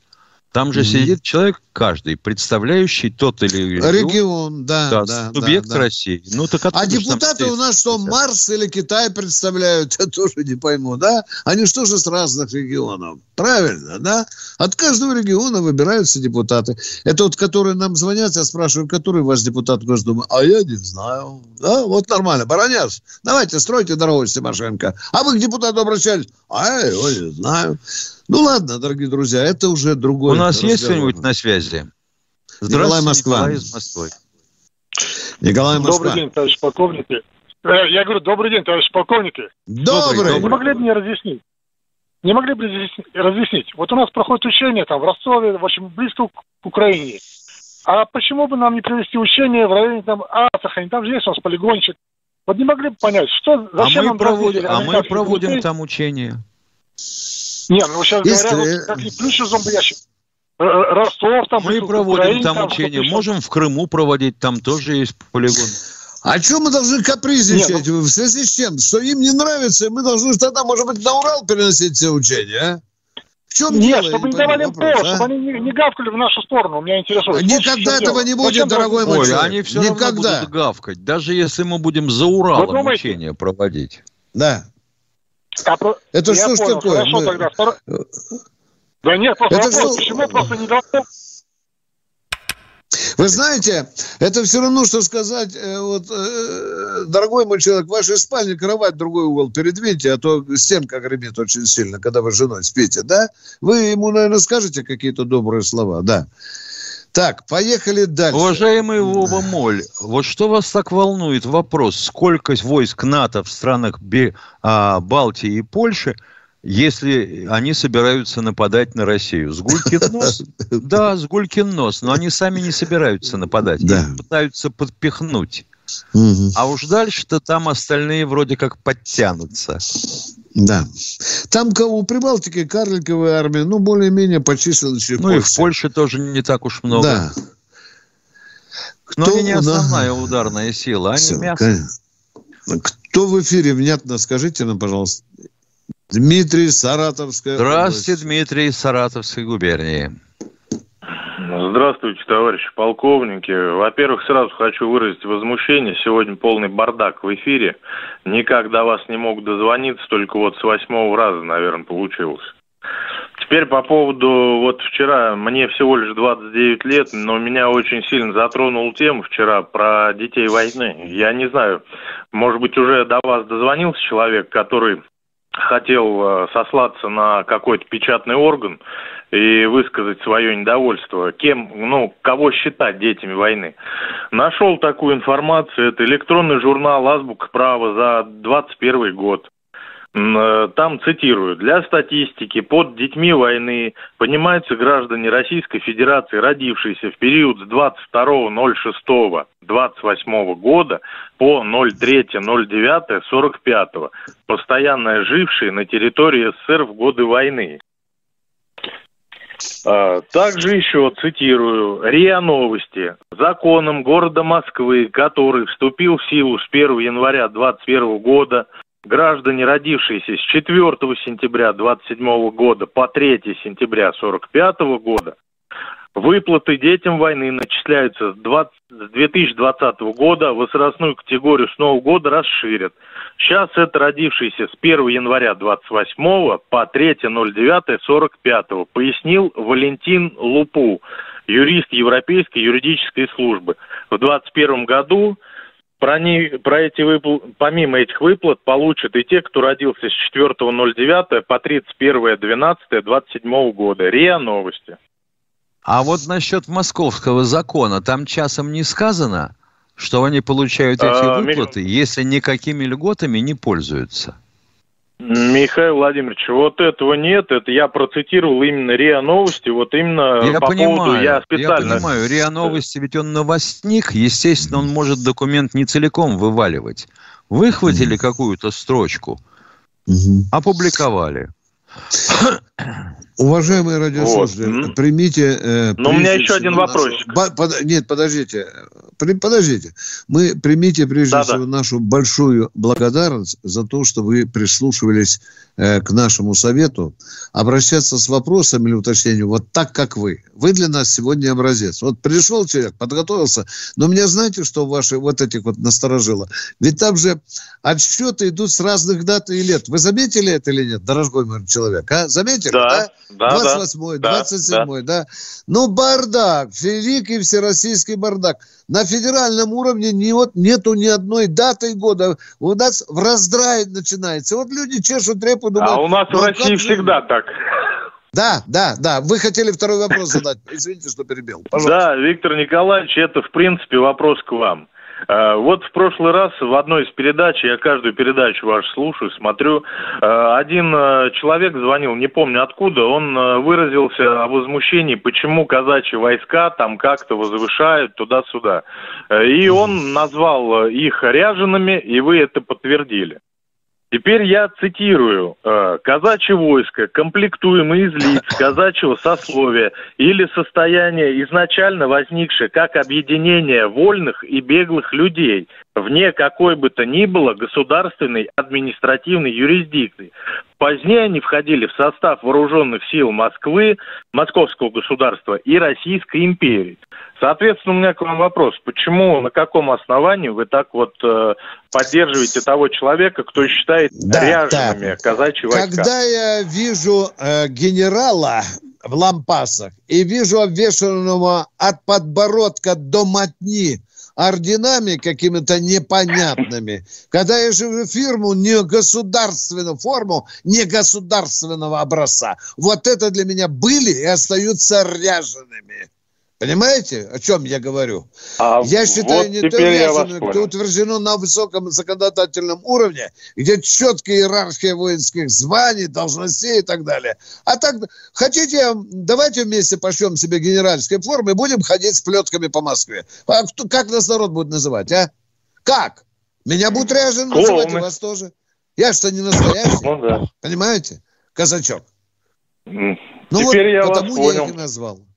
Там же Мгм. сидит человек каждый, представляющий тот или иной Регион, да, да, да, субъект да, да. России. Ну, так А депутаты у нас что, 450? Марс или Китай представляют? Я тоже не пойму, да? Они что же с разных регионов? Правильно, да? От каждого региона выбираются депутаты. Это вот, которые нам звонят, я спрашиваю, который ваш депутат Госдумы? А я не знаю. Да, вот нормально. Бараняс, давайте стройте дорогу, Тимошенко. А вы к депутату обращались? А я его не знаю. Ну ладно, дорогие друзья, это уже другой У нас есть разговор. кто-нибудь на связи? Николай Москва. Николай из Москвы. Николай Москва. Добрый день, товарищ полковники. Э, Я говорю, добрый день, товарищ полковники. Добрый. Не могли бы мне разъяснить? Не могли бы разъясни- разъяснить? Вот у нас проходит учение там в Ростове, в общем, близко к Украине. А почему бы нам не провести учение в районе там Астрахани? Там же есть у нас полигончик. Вот не могли бы понять, что, А зачем мы нам проводим, а мы проводим людей? там учения. Не, ну сейчас Если- говорят, вот как не плющу зомбоящик. Э, э, Ростов там... Мы проводим Украине, там что учения. Можем в Крыму проводить, там тоже есть полигон. А что мы должны капризничать? Не, В связи с чем? Что им не нравится, и мы должны тогда, может быть, на Урал переносить все учения, а? В чем Нет, дело? чтобы не давали им повод, а? чтобы они не, не гавкали в нашу сторону. Меня интересует. Никогда в чем этого дело. не будет, Зачем дорогой мой Ой, человек. они все равно Никогда. будут гавкать, даже если мы будем за Уралом учения проводить. Да. А Это Я что ж понял, такое? Хорошо, Мы- тогда. Второй- Да нет, просто Это вопрос, что- почему просто не дал Вы знаете, это все равно, что сказать, э, вот, э, дорогой мой человек, в вашей спальне кровать другой угол передвиньте, а то стенка гремит очень сильно, когда вы с женой спите, да? Вы ему, наверное, скажете какие-то добрые слова, да. Так, поехали дальше. Уважаемый Вова Моль, вот что вас так волнует вопрос, сколько войск НАТО в странах а, Балтии и Польши, если они собираются нападать на Россию? С Гулькин нос? Да, с Гулькин нос, но они сами не собираются нападать, Да. их пытаются подпихнуть. Мгм. А уж дальше-то там остальные вроде как подтянутся. Да. Там у Прибалтики карликовая армия, ну, более-менее по численности Ну и в. Польше тоже не так уж много. Да. Но Кто они не основная ударная сила, они Всё, мясо. конечно. Кто в эфире? Внятно скажите нам, пожалуйста. Дмитрий, Саратовская Здравствуйте, область. Дмитрий из Саратовской губернии. Здравствуйте, товарищи полковники. Во-первых, сразу хочу выразить возмущение. Сегодня полный бардак в эфире. Никак до вас не мог дозвониться, только вот с восьмого раза, наверное, получилось. Теперь по поводу, вот вчера, мне всего лишь 29 лет, но меня очень сильно затронула тема вчера про детей войны. Я не знаю, может быть, уже до вас дозвонился человек, который хотел э, сослаться на какой-то печатный орган и высказать свое недовольство, кем, ну, кого считать детьми войны. Нашел такую информацию, это электронный журнал «Азбука права» за 21 год. Э, Там цитирую. Для статистики под детьми войны понимаются граждане Российской Федерации, родившиеся в период с 22.06.28 года по 03.09.45, постоянно жившие на территории СССР в годы войны. А, Также еще цитирую РИА Новости. Законом города Москвы, который вступил в силу с 1 января 2021 года, граждане, родившиеся с 4 сентября 2027 года по 3 сентября 1945 года, выплаты детям войны начисляются с, 20 с 2020 года, возрастную категорию с нового года расширят. Сейчас это родившиеся с 1 января 28 по 3.09.45, пояснил Валентин Лупу, юрист Европейской юридической службы. В 2021 году про, не, про эти выпл... помимо этих выплат получат и те, кто родился с 4.09 по 31.12.27 года. РИА Новости. А вот насчет московского закона, там часом не сказано, что они получают эти А, выплаты, если никакими льготами не пользуются. Михаил Владимирович, вот этого нет, это я процитировал именно РИА Новости, вот именно Я по понимаю, поводу, я специально... понимаю, РИА Новости, ведь он новостник, естественно, он может документ не целиком вываливать. Выхватили какую-то строчку, опубликовали. Уважаемые радиослушатели, Вот. Примите... э, Но у меня еще один под- Нет, подождите. Подождите. Мы примите прежде Да-да. всего нашу большую благодарность за то, что вы прислушивались э, к нашему совету обращаться с вопросами или уточнением вот так, как вы. Вы для нас сегодня образец. Вот пришел человек, подготовился, но меня знаете, что ваши вот этих вот насторожило? Ведь там же отсчеты идут с разных дат и лет. Вы заметили это или нет, дорогой мой человек? А? Заметили? Да, да, да. 28-й, Да, 27-й, да. Ну, бардак, великий всероссийский бардак. На федеральном уровне не, вот, нету ни одной даты года. У нас в раздрае начинается. Вот люди чешут репу, думают... А у нас ну, в а России как же- всегда так. Да, да, да. Вы хотели второй вопрос задать. Извините, что перебил. Да, Виктор Николаевич, это в принципе вопрос к вам. Э, Вот в прошлый раз в одной из передач, я каждую передачу вашу слушаю, смотрю, э, один э, человек звонил, не помню откуда, он выразился о возмущении, почему казачьи войска там как-то возвышают туда-сюда. И он назвал их ряжеными, и вы это подтвердили. Теперь я цитирую. э, «Казачье войско, комплектуемое из лиц казачьего сословия или состояния, изначально возникшее как объединение вольных и беглых людей, вне какой бы то ни было государственной административной юрисдикции. Позднее они входили в состав вооруженных сил Москвы, Московского государства и Российской империи. Соответственно, у меня к вам вопрос. Почему, на каком основании вы так вот э, поддерживаете того человека, кто считает Да, ряжеными казачьи войска? Когда я вижу э, генерала в лампасах и вижу обвешанного от подбородка до мотни орденами какими-то непонятными, когда я вижу фирму не государственную форму, не государственного образца, вот это для меня были и остаются ряжеными. Понимаете, о чем я говорю? А я считаю, вот не то я вас понял. кто утверждено на высоком законодательном уровне, где четкая иерархия воинских званий, должностей и так далее. А так, хотите, давайте вместе пошлем себе генеральские формы и будем ходить с плетками по Москве. А кто, как нас народ будет называть, а? Как? Меня будут Клоуны. называть, и вас тоже. Я что, не настоящий? Ну да. Понимаете? Казачок. Ну Теперь я вот вас потому я их понял. и назвал.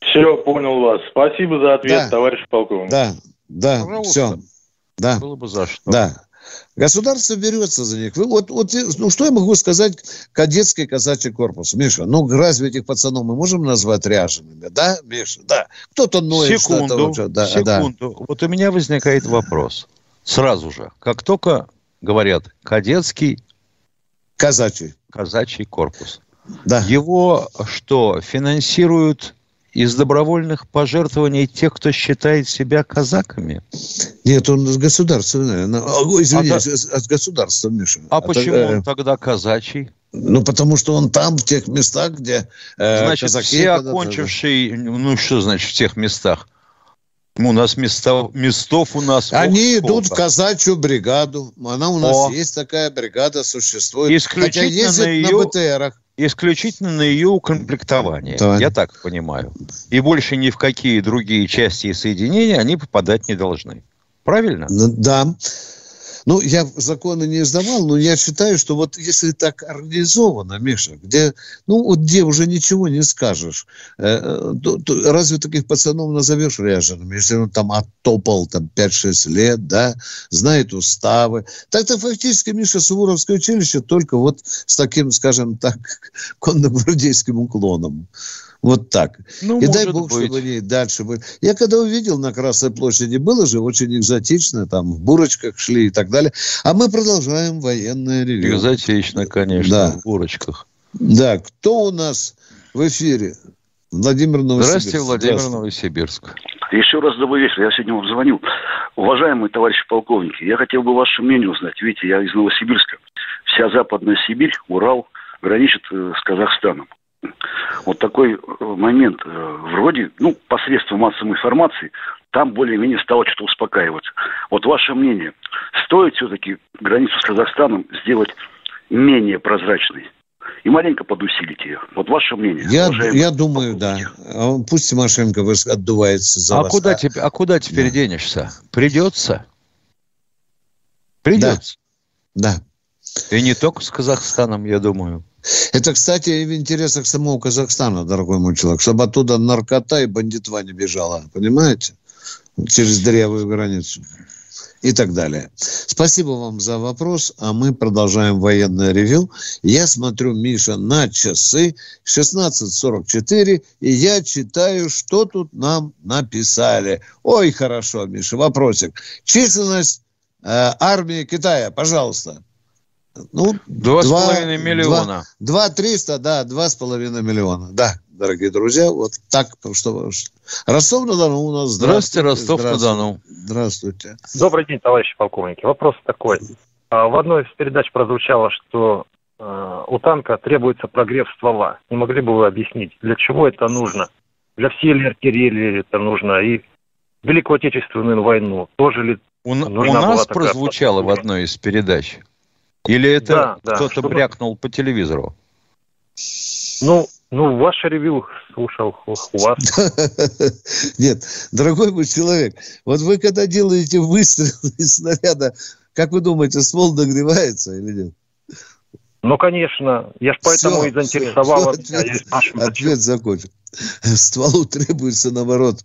Все, понял вас. Спасибо за ответ, Да. товарищ полковник. Да, да, Пожалуйста. все. Да. Было бы за что. Да. Государство берется за них. Вы, вот, вот, ну, что я могу сказать кадетский казачий корпус? Миша, ну, разве этих пацанов мы можем назвать ряжеными? Да, Миша? Да. Кто-то ноет что-то. Секунду, вот что- да, да. секунду. Вот у меня возникает вопрос. Сразу же, как только говорят кадетский Казачий. казачий корпус, Да. его что, финансируют из добровольных пожертвований тех, кто считает себя казаками? Нет, он государственный. А, ой, Извини, А от, от государства, Миша. А Это, почему э, он тогда казачий? Ну, потому что он там, в тех местах, где э, Значит, казаки все окончившие, ну что значит в тех местах? У нас места, местов у нас... Они ох, идут в сколько. казачью бригаду. Она у нас О. есть такая бригада, существует. Исключительно Хотя ездит на на ее- БТРах. Исключительно на ее укомплектование. Да. Я так понимаю. И больше ни в какие другие части и соединения они попадать не должны. Правильно? Н- Да. Ну, я законы не издавал, но я считаю, что вот если так организовано, Миша, где, ну, вот где уже ничего не скажешь, э, э, то- то разве таких пацанов назовешь ряжеными, если он там оттопал там 5-6 лет, да, знает уставы. Так-то фактически, Миша, Суворовское училище только вот с таким, скажем так, конно-гвардейским уклоном. Вот так. Ну, и дай бог, быть. чтобы они дальше были. Я когда увидел на Красной площади, было же очень экзотично, там в бурочках шли и так далее. А мы продолжаем военное ревью. Экзотично, конечно, Да. в бурочках. Да, кто у нас в эфире? Владимир Новосибирск. Здравствуйте, Владимир Здравствуйте. Новосибирск. Еще раз добрый вечер. Я сегодня вам звонил. Уважаемые товарищи полковники, я хотел бы ваше мнение узнать. Видите, я из Новосибирска. Вся Западная Сибирь, Урал граничит э, с Казахстаном. Вот такой э, момент. э, Вроде, ну, посредством массовой информации, там более-менее стало что-то успокаиваться. Вот ваше мнение. Стоит все-таки границу с Казахстаном сделать менее прозрачной? И маленько подусилить ее. Вот ваше мнение. Я, я думаю, да. А Пусть Тимошенко отдувается за А вас. куда, тебе, а куда теперь денешься? Придется. Придется. Да. И не только с Казахстаном, я думаю. Это, кстати, в интересах самого Казахстана, дорогой мой человек, чтобы оттуда наркота и бандитва не бежала, понимаете? Через дырявую границу. И так далее. Спасибо вам за вопрос, а мы продолжаем военное ревю. Я смотрю, Миша, на часы 16.44, и я читаю, что тут нам написали. Ой, хорошо, Миша, вопросик. Численность э, армии Китая, пожалуйста. Ну, Два с половиной миллиона. Два триста, да, два с половиной миллиона. Да, дорогие друзья, вот так, потому что Ростов-на-Дону у нас. Здравствуйте, Ростов-на-Дону. Здравствуйте. Добрый день, товарищи полковники. Вопрос такой. А, В одной из передач прозвучало, что э, у танка требуется прогрев ствола. Не могли бы вы объяснить, для чего это нужно? Для всей ли артиллерии это нужно? И в Великую Отечественную войну тоже ли У, у нас прозвучало в одной из передач? Или это Да, да. кто-то Чтобы- брякнул по телевизору? Ну, ну, ваше ревью слушал у вас. Нет, дорогой мой человек, вот вы когда делаете выстрел из снаряда, как вы думаете, ствол нагревается или нет? Ну, конечно. Я ж поэтому Всё, и заинтересовал всё, вас. Я и спрашиваю, Ответ закончен. Стволу требуется, наоборот,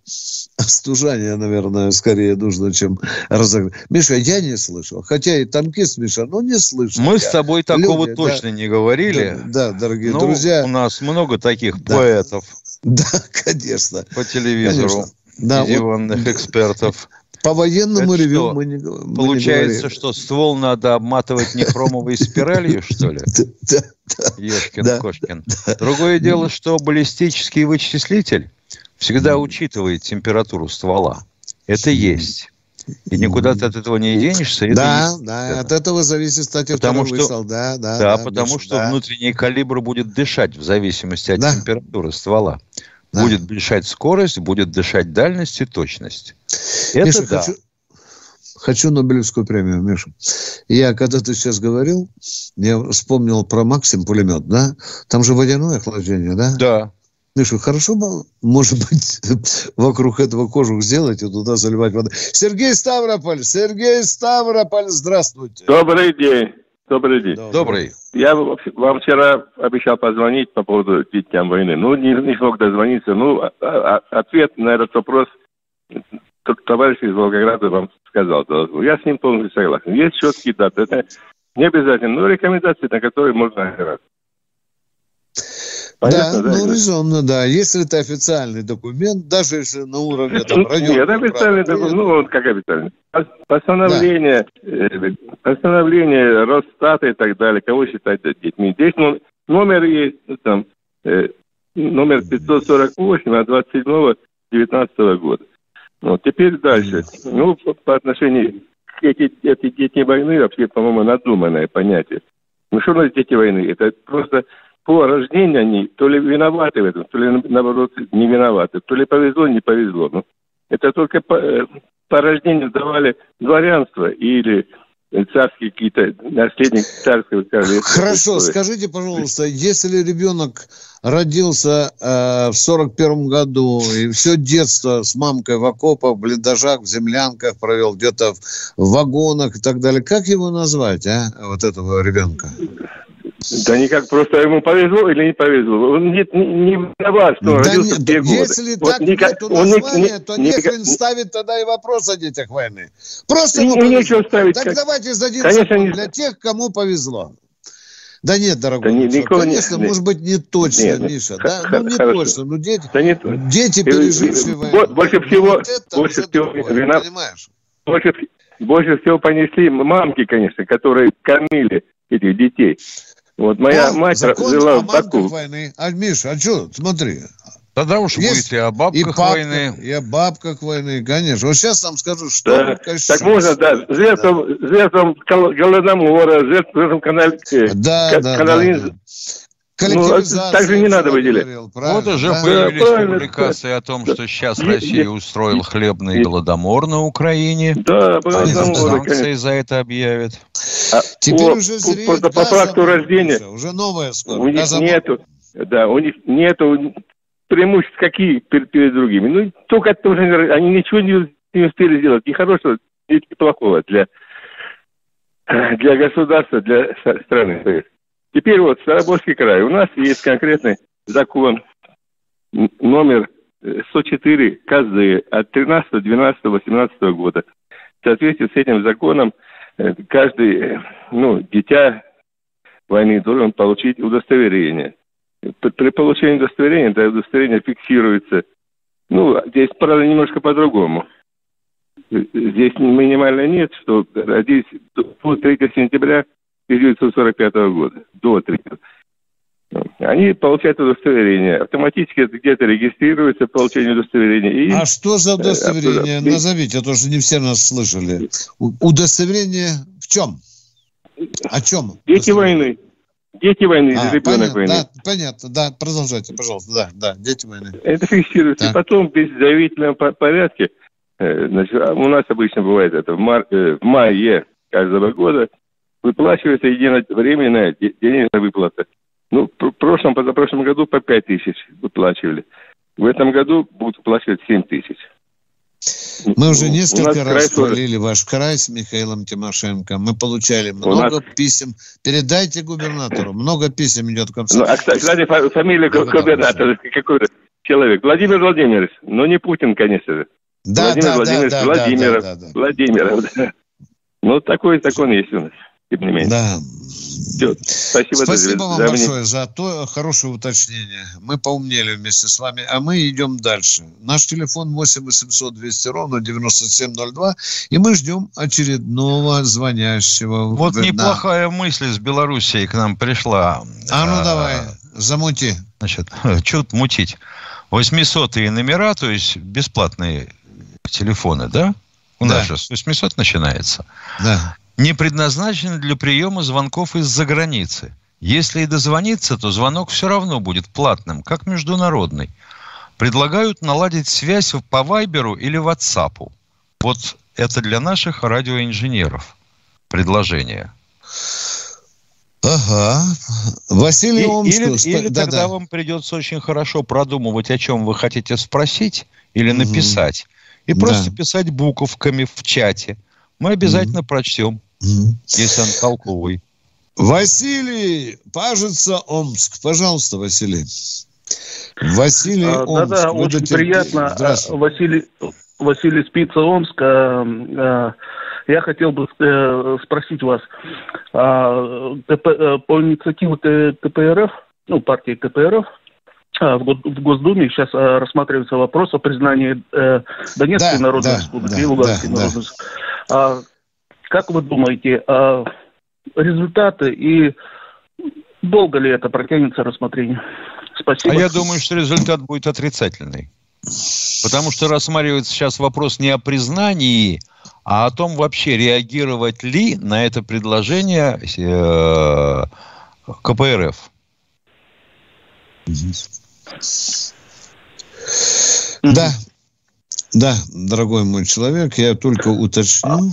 остужание, наверное, скорее нужно, чем разогрев. Миша, я не слышал. Хотя и танкист, Миша, но не слышал. Мы я. с тобой такого Люди, точно да. не говорили. Да, да, дорогие Ну, друзья. У нас много таких Да. поэтов Да, конечно. по телевизору. Конечно. Да, и вот диванных экспертов. По военному Это что, мы не, мы не Получается, говорили. что ствол надо обматывать не хромовой спиралью, что ли? Ешкин. Кошкин. Другое дело, что баллистический вычислитель всегда учитывает температуру ствола. Это есть. И никуда ты от этого не денешься. это Да, есть. да, от этого зависит, кстати, Потому что- выстрел. Да, да, Да, да, потому что да. внутренний калибр будет дышать в зависимости от Да. температуры ствола. Да. Будет дышать скорость, будет дышать дальность и точность. Это Миша, да. хочу, хочу Нобелевскую премию, Миша. Я, когда ты сейчас говорил, я вспомнил про Максим пулемет, да? Там же водяное охлаждение, да? Да. Миша, хорошо бы, может быть, вокруг этого кожух сделать и туда заливать воду. Сергей Ставрополь, Сергей Ставрополь, здравствуйте. Добрый день. Добрый день. Добрый. Я вам вчера обещал позвонить по поводу детям войны. Ну, не, не смог дозвониться. Ну, а, а, ответ на этот вопрос товарищ из Волгограда вам сказал. Я с ним полностью согласен. Есть четкие даты. Это не обязательно, но рекомендации, на которые можно опираться. Понятно, да, да, ну, резонно, да. Если это официальный документ, даже если на уровне там, района... Нет, официальный документ, ну, вот как официальный. Постановление, да. Э, постановление Росстата и так далее, кого считать детьми. Здесь ну, номер есть, ну, там, э, номер 548 от 27 19 года. Вот, теперь дальше. Ну, по отношению к эти, эти дети войны, вообще, по-моему, надуманное понятие. Ну, что у нас дети войны? Это просто по рождению они то ли виноваты в этом, то ли наоборот не виноваты, то ли повезло, не повезло. Ну, это только по, э, по рождению давали дворянство или царские какие-то наследники царского королевства. Хорошо, скажите, пожалуйста, если ребенок родился э, в сорок первом году и все детство с мамкой в окопах, в блиндажах, в землянках провел, где-то в вагонах и так далее, как его назвать, а, вот этого ребенка? Да никак, просто ему повезло или не повезло. Он не, не, не виноват, что он да родился нет, в те годы. Если вот так никак, нету названия, он, то не, нехрен не, ставить тогда и вопрос о детях войны. Просто не, нечего ставить. Так как... давайте зададим Конечно, не... для тех, кому повезло. Да нет, дорогой, да, не, никого конечно, не, может быть, не точно, нет, Миша, да, ну не хорошо. точно, но дети, да не, дети пережившие войну. Больше всего, вот больше всего другое, вина, понимаешь? Больше, больше всего понесли мамки, конечно, которые кормили этих детей. Вот моя О, мать жила в Баку. войны. А, Миша, а что, смотри. Тогда уж Есть будет и о бабках и бабка, войны. И о бабках войны, конечно. Вот сейчас там скажу, что... Да. Так можно, да, жертвам, да. жертвам Голодомора, жертвам канал... Да, да, каналин... да, да. Ну, так же не надо выделять. Вот уже да? появились да, публикации о том, что сейчас Россия устроил хлебный голодомор на Украине. Да, голодомор, санкции за это объявят. А, Теперь о, уже зреет, по, по факту рождения уже новая скоро. У них нету, да, у них нету преимуществ какие перед, перед другими. Ну, только это уже, они ничего не, не успели сделать, ни хорошего, ни плохого для, для государства, для страны. Теперь вот Старобольский край. У нас есть конкретный закон номер 104 КЗ от 13, 12, 18 года. В соответствии с этим законом э, каждый э, ну, дитя войны должен получить удостоверение. При получении удостоверения, это удостоверение фиксируется. Ну, здесь, правда, немножко по-другому. Здесь минимально нет, что родились до 3 сентября 1945 года, до 3 они получают удостоверение. Автоматически это где-то регистрируется получение удостоверения. И, а что за удостоверение? Э, Назовите, а то, что не все нас слышали. Удостоверение в чем? О чем? Дети войны. Дети войны, а, ребенок понятно, войны. Да, понятно, да, продолжайте, пожалуйста, да, да, дети войны. Это фиксируется. Так. Потом в заявительном порядке, э, значит, а у нас обычно бывает это в, мар, э, в мае каждого года, выплачивается единовременная денежная выплата. Ну, в прошлом, позапрошлом году по 5 тысяч выплачивали. В этом году будут выплачивать 7 тысяч. Мы уже несколько раз хвалили ваш край с Михаилом Тимошенко. Мы получали много нас... писем. Передайте губернатору. Много писем идет к комсомолу. Ну, а, кстати, фамилия губернатора какой человек? Владимир Владимирович. Но не Путин, конечно же. Да, Владимир да, Владимирович да, Владимиров. Да, да, да, да. Владимиров. Ну, такой закон есть у нас тем не менее. Да. Все. Спасибо, Спасибо вам за большое за то хорошее уточнение. Мы поумнели вместе с вами, а мы идем дальше. Наш телефон 8 800 200 ровно 9702, и мы ждем очередного звонящего. Вот Видна. неплохая мысль из Белоруссии к нам пришла. А ну давай, замути. Значит, что тут мутить? 800 номера, то есть бесплатные телефоны, да? У да. нас же с 800 начинается. Да не предназначены для приема звонков из-за границы. Если и дозвониться, то звонок все равно будет платным, как международный. Предлагают наладить связь по Вайберу или WhatsApp. Вот это для наших радиоинженеров предложение. Ага. Василий И- Омск. Или, ста- или да, тогда да. вам придется очень хорошо продумывать, о чем вы хотите спросить или написать. И просто Да. писать буковками в чате. Мы обязательно прочтем, если он толковый. Василий, пажится Омск. Пожалуйста, Василий. Василий А, Омск. Да-да, Вы очень дотер- приятно. Здравствуйте. А, Василий, Василий Спица, Омск. А, а, Я хотел бы э, спросить вас, а, КП, э, по инициативе КПРФ, ну, партии КПРФ, в Гос- в Госдуме сейчас рассматривается вопрос о признании э, Донецкой Да, Народной да, Республики да, и Луганской да, да. Народной Республики. А, Как вы думаете, а, результаты и долго ли это протянется рассмотрение? Спасибо. А я думаю, что результат будет отрицательный. Потому что рассматривается сейчас вопрос не о признании, а о том вообще реагировать ли на это предложение э, КПРФ. Да, да, дорогой мой человек, я только уточню.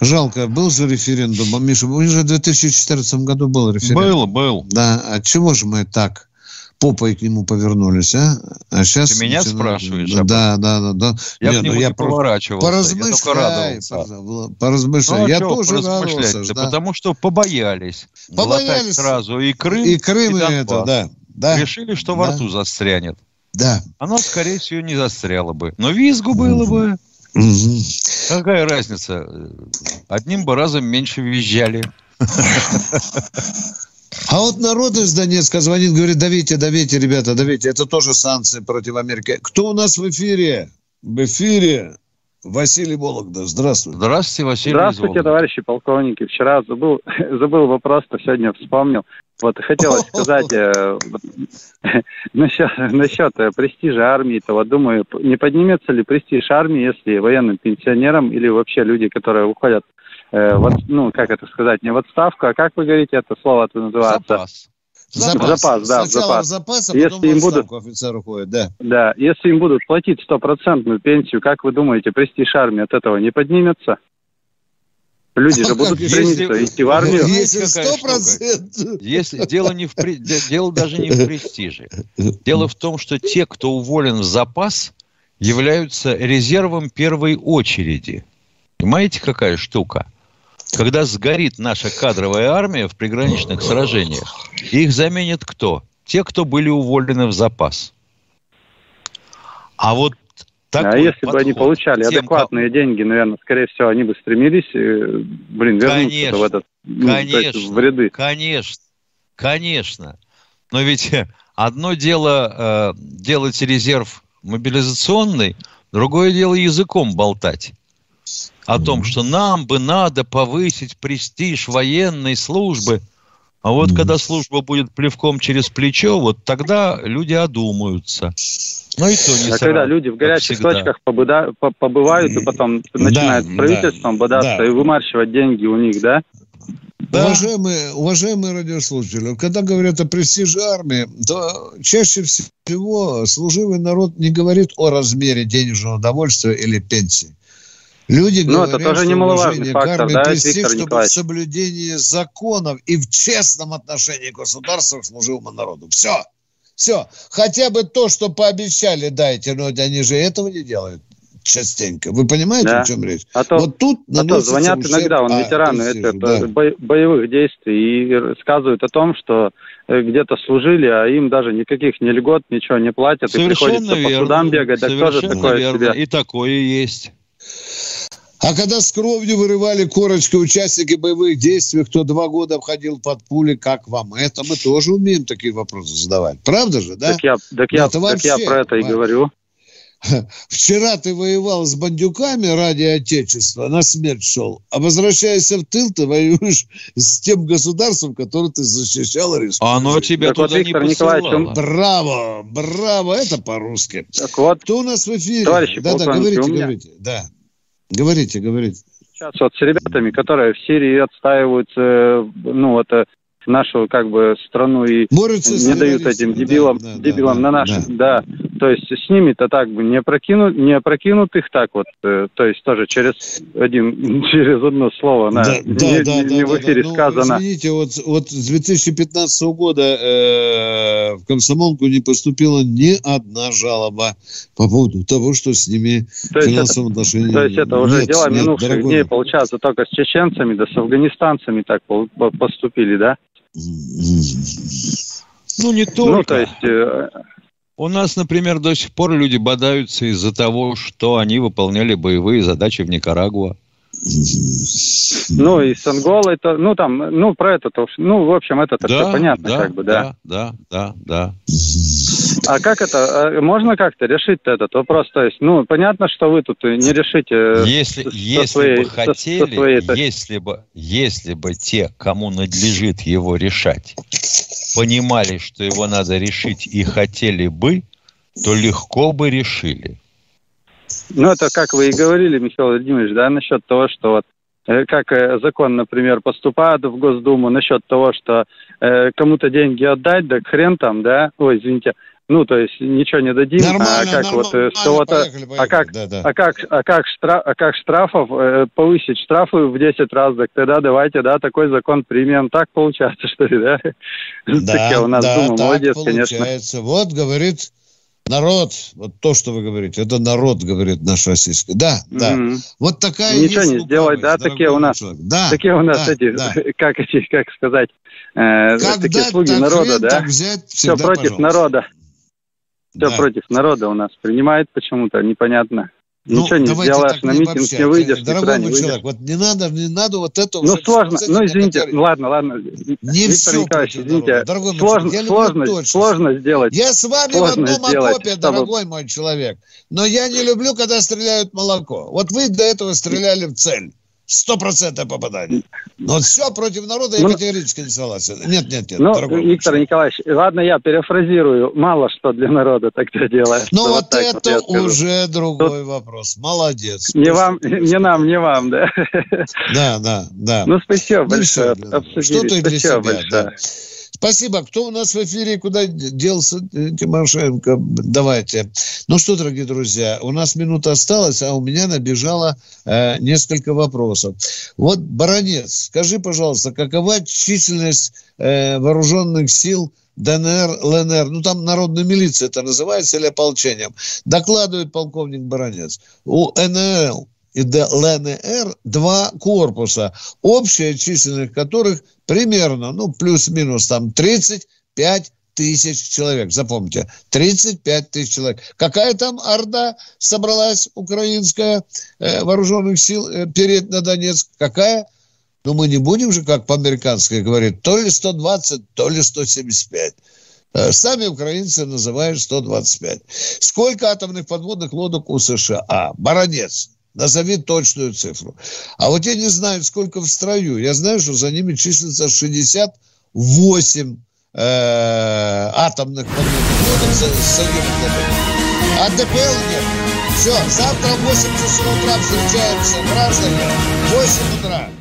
Жалко, был же референдум. А, Миша, у них же в 2014 году был референдум. Был, был. Да, а чего же мы так попой к нему повернулись, а? А сейчас... Ты меня спрашиваешь об Да, да, да, да. Я Не, к ну нему не про- поворачивался, я Поразмышляй, только радовался. поразмышляй. Ну, а я тоже радовался. да. Потому что побоялись. Побоялись. Сразу и Крым, И Крым, и Донбасс. это, да, да. Решили, что во Да. рту застрянет. Да. Оно, скорее всего, не застряло бы. Но визгу было бы. Какая разница? Одним бы разом меньше визжали. А вот народ из Донецка звонит, говорит, давите, давите, ребята, давите. Это тоже санкции против Америки. Кто у нас в эфире? В эфире Василий Вологда. Здравствуйте. Здравствуйте, Василий Здравствуйте, товарищи полковники. Вчера забыл, забыл вопрос-то, сегодня вспомнил. Вот хотелось сказать э, вот, насчет, насчет э, престижа армии-то. Вот думаю, не поднимется ли престиж армии, если военным пенсионерам или вообще люди, которые уходят, э, в от- ну, как это сказать, не в отставку, а как вы говорите, это слово это называется? Запас. В запас. В запас, да, в Сначала запас. в запас, а Если потом в им будут- офицер уходит, да. Да, если им будут платить стопроцентную пенсию, как вы думаете, престиж армии от этого не поднимется? Люди же будут стремиться идти в армию. Если сто процентов. Если дело не в дело даже не в престиже. Дело в том, что те, кто уволен в запас, являются резервом первой очереди. Понимаете, какая штука? Когда сгорит наша кадровая армия в приграничных сражениях, их заменит кто? Те, кто были уволены в запас. А вот а такой если бы они получали тем, адекватные деньги, наверное, скорее всего, они бы стремились, э, блин, вернуться Конечно, в этот, ну, то есть конечно, в ряды. Конечно, конечно. Но ведь э, одно дело э, делать резерв мобилизационный, другое дело языком болтать о том, что нам бы надо повысить престиж военной службы. А вот когда служба будет плевком через плечо, вот тогда люди одумаются. Ну и то не А сразу, когда люди в горячих точках побыда- по- побывают и потом начинают с да, правительством бодаться да. и вымарщивать деньги у них, да? Уважаемые, уважаемые радиослушатели, когда говорят о престиже армии, то чаще всего служивый народ не говорит о размере денежного удовольствия или пенсии. Люди Ну, говорят, это тоже что немаловажный фактор, армии да, престиж, Виктор чтобы в Николаевич? соблюдении законов и в честном отношении к государству к служивому народу. Все. Все. Хотя бы то, что пообещали, дайте, но они же этого не делают частенько. Вы понимаете, Да. о чем речь? А то, вот тут а то звонят ущерб, иногда, он а, ветераны престижу, это, да. бо- боевых действий и рассказывают о том, что э, где-то служили, а им даже никаких ни льгот, ничего не платят, и приходится Совершенно по верно. судам бегать. Тоже Совершенно такое верно. себе. И такое есть. А когда с кровью вырывали корочкой участники боевых действий, кто два года обходил под пули, как вам это? Мы тоже умеем такие вопросы задавать. Правда же, да? Так я, так Ну, я, это так я вообще, про это и говорю. Вчера ты воевал с бандюками ради Отечества, на смерть шел. А возвращаясь в тыл, ты воюешь с тем государством, которое ты защищал республику. А оно тебя Так вот, туда не Виктор Николаевич, посылало. он- Браво, браво, это по-русски. Так вот, Кто у нас в эфире? Товарищи Да-да, полковники, говорите, у меня- говорите. Да. Говорите, говорите. сейчас вот с ребятами, которые в Сирии отстаивают, э, ну, вот, э, нашу как бы страну и Борются не дают этим дебилам, да, да, дебилам да, на наши, да. То есть с ними-то так бы не прокинут, не прокинут их так вот, э, то есть тоже через один, через одно слово, на, Да, не, да, не- да, не да, в да, эфире да. Ну, сказано. Извините, вот, вот с 2015 года э, в комсомолку не поступила ни одна жалоба по поводу того, что с ними То есть, финансовом это, отношении то есть это уже нет, дела нет, минувших дорогой дней, получается, только с чеченцами, да с афганистанцами так поступили, да? Ну, не только. Ну, то есть... э, У нас, например, до сих пор люди бодаются из-за того, что они выполняли боевые задачи в Никарагуа. Ну, и с Анголой, то, ну, там, ну, про это, то, ну, в общем, это все понятно, да, как бы, да. да, да, да. А как это, а можно как-то решить этот вопрос? То есть, ну, понятно, что вы тут не решите... Если, со если своей- бы со- со хотели, своей, если бы, если бы те, кому надлежит его решать, понимали, что его надо решить и хотели бы, то легко бы решили. Ну, это как вы и говорили, Михаил Владимирович, да, насчет того, что вот э, как э, закон, например, поступает в Госдуму насчет того, что э, кому-то деньги отдать, да хрен там, да, ой, извините, ну, то есть ничего не дадим, Нормально, а как вот э, нормально, с кого-то, поехали, а поехали, как, да, да. а как, а как, штраф, а как штрафов, э, повысить штрафы в 10 раз, так тогда давайте, да, такой закон примем, так получается, что ли, да? Такие у нас да, Дума, так молодец, конечно. получается. Вот говорит народ, вот то, что вы говорите, это народ говорит наш российский. Да, да. Мгм. Вот такая Ничего не сделать, да, такие у нас, человек. Да, такие у нас да, эти, да. как эти, как сказать, э, Как такие слуги так народа, да? так взять, Все против пожалуйста. народа. Все Да. против народа у нас принимает почему-то, непонятно. Ну, Ничего не сделаешь, на не митинг не выйдешь, Дорогой мой выйдешь. человек, вот не надо, не надо вот это Ну сложно, ну извините, повторить. ладно, ладно. Не Виктор все Николаевич, извините. Дорогой мой сложно, люблю сложно, точность. сложно сделать. Я с вами в сложно одном сделать, окопе, чтобы- дорогой мой человек. Но я не люблю, когда стреляют молоко. Вот вы до этого стреляли в цель. Сто процентов попадания. Но все против народа я Ну, категорически не согласен. Нет, нет, нет, Ну, дорогой Виктор Николаевич, ладно, я перефразирую, мало что для народа тогда делаю. Ну что вот вот это скажу. уже другой вопрос. Молодец. Не вам, не нам, не вам, да. Да, да, да. Ну, спасибо Ну, большое, обсудили. Что-то и для Спасибо себя, большое. да. Спасибо. Кто у нас в эфире? Куда делся э, Тимошенко? Давайте. Ну что, дорогие друзья, у нас минута осталась, а у меня набежало э, несколько вопросов. Вот, Баронец, скажи, пожалуйста, какова численность э, вооруженных сил ДНР, ЛНР, ну там народная милиция это называется, или ополчением. Докладывает полковник Баронец. У НЛ и ЛНР два корпуса, общая численность которых примерно, ну, плюс-минус там 35 тысяч человек. Запомните, 35 тысяч человек. Какая там орда собралась украинская э, вооруженных сил э, перед на Донецк? Какая? Ну, мы не будем же, как по-американски говорить, то ли 120, то ли 175. Э, Сами украинцы называют 125. Сколько атомных подводных лодок у США? Баронец. Назови точную цифру. А вот я не знаю, сколько в строю. Я знаю, что за ними числится 68 э, атомных подводных. А ДПЛ нет. Все, завтра в 8 часов утра встречаемся, граждане. 8 утра.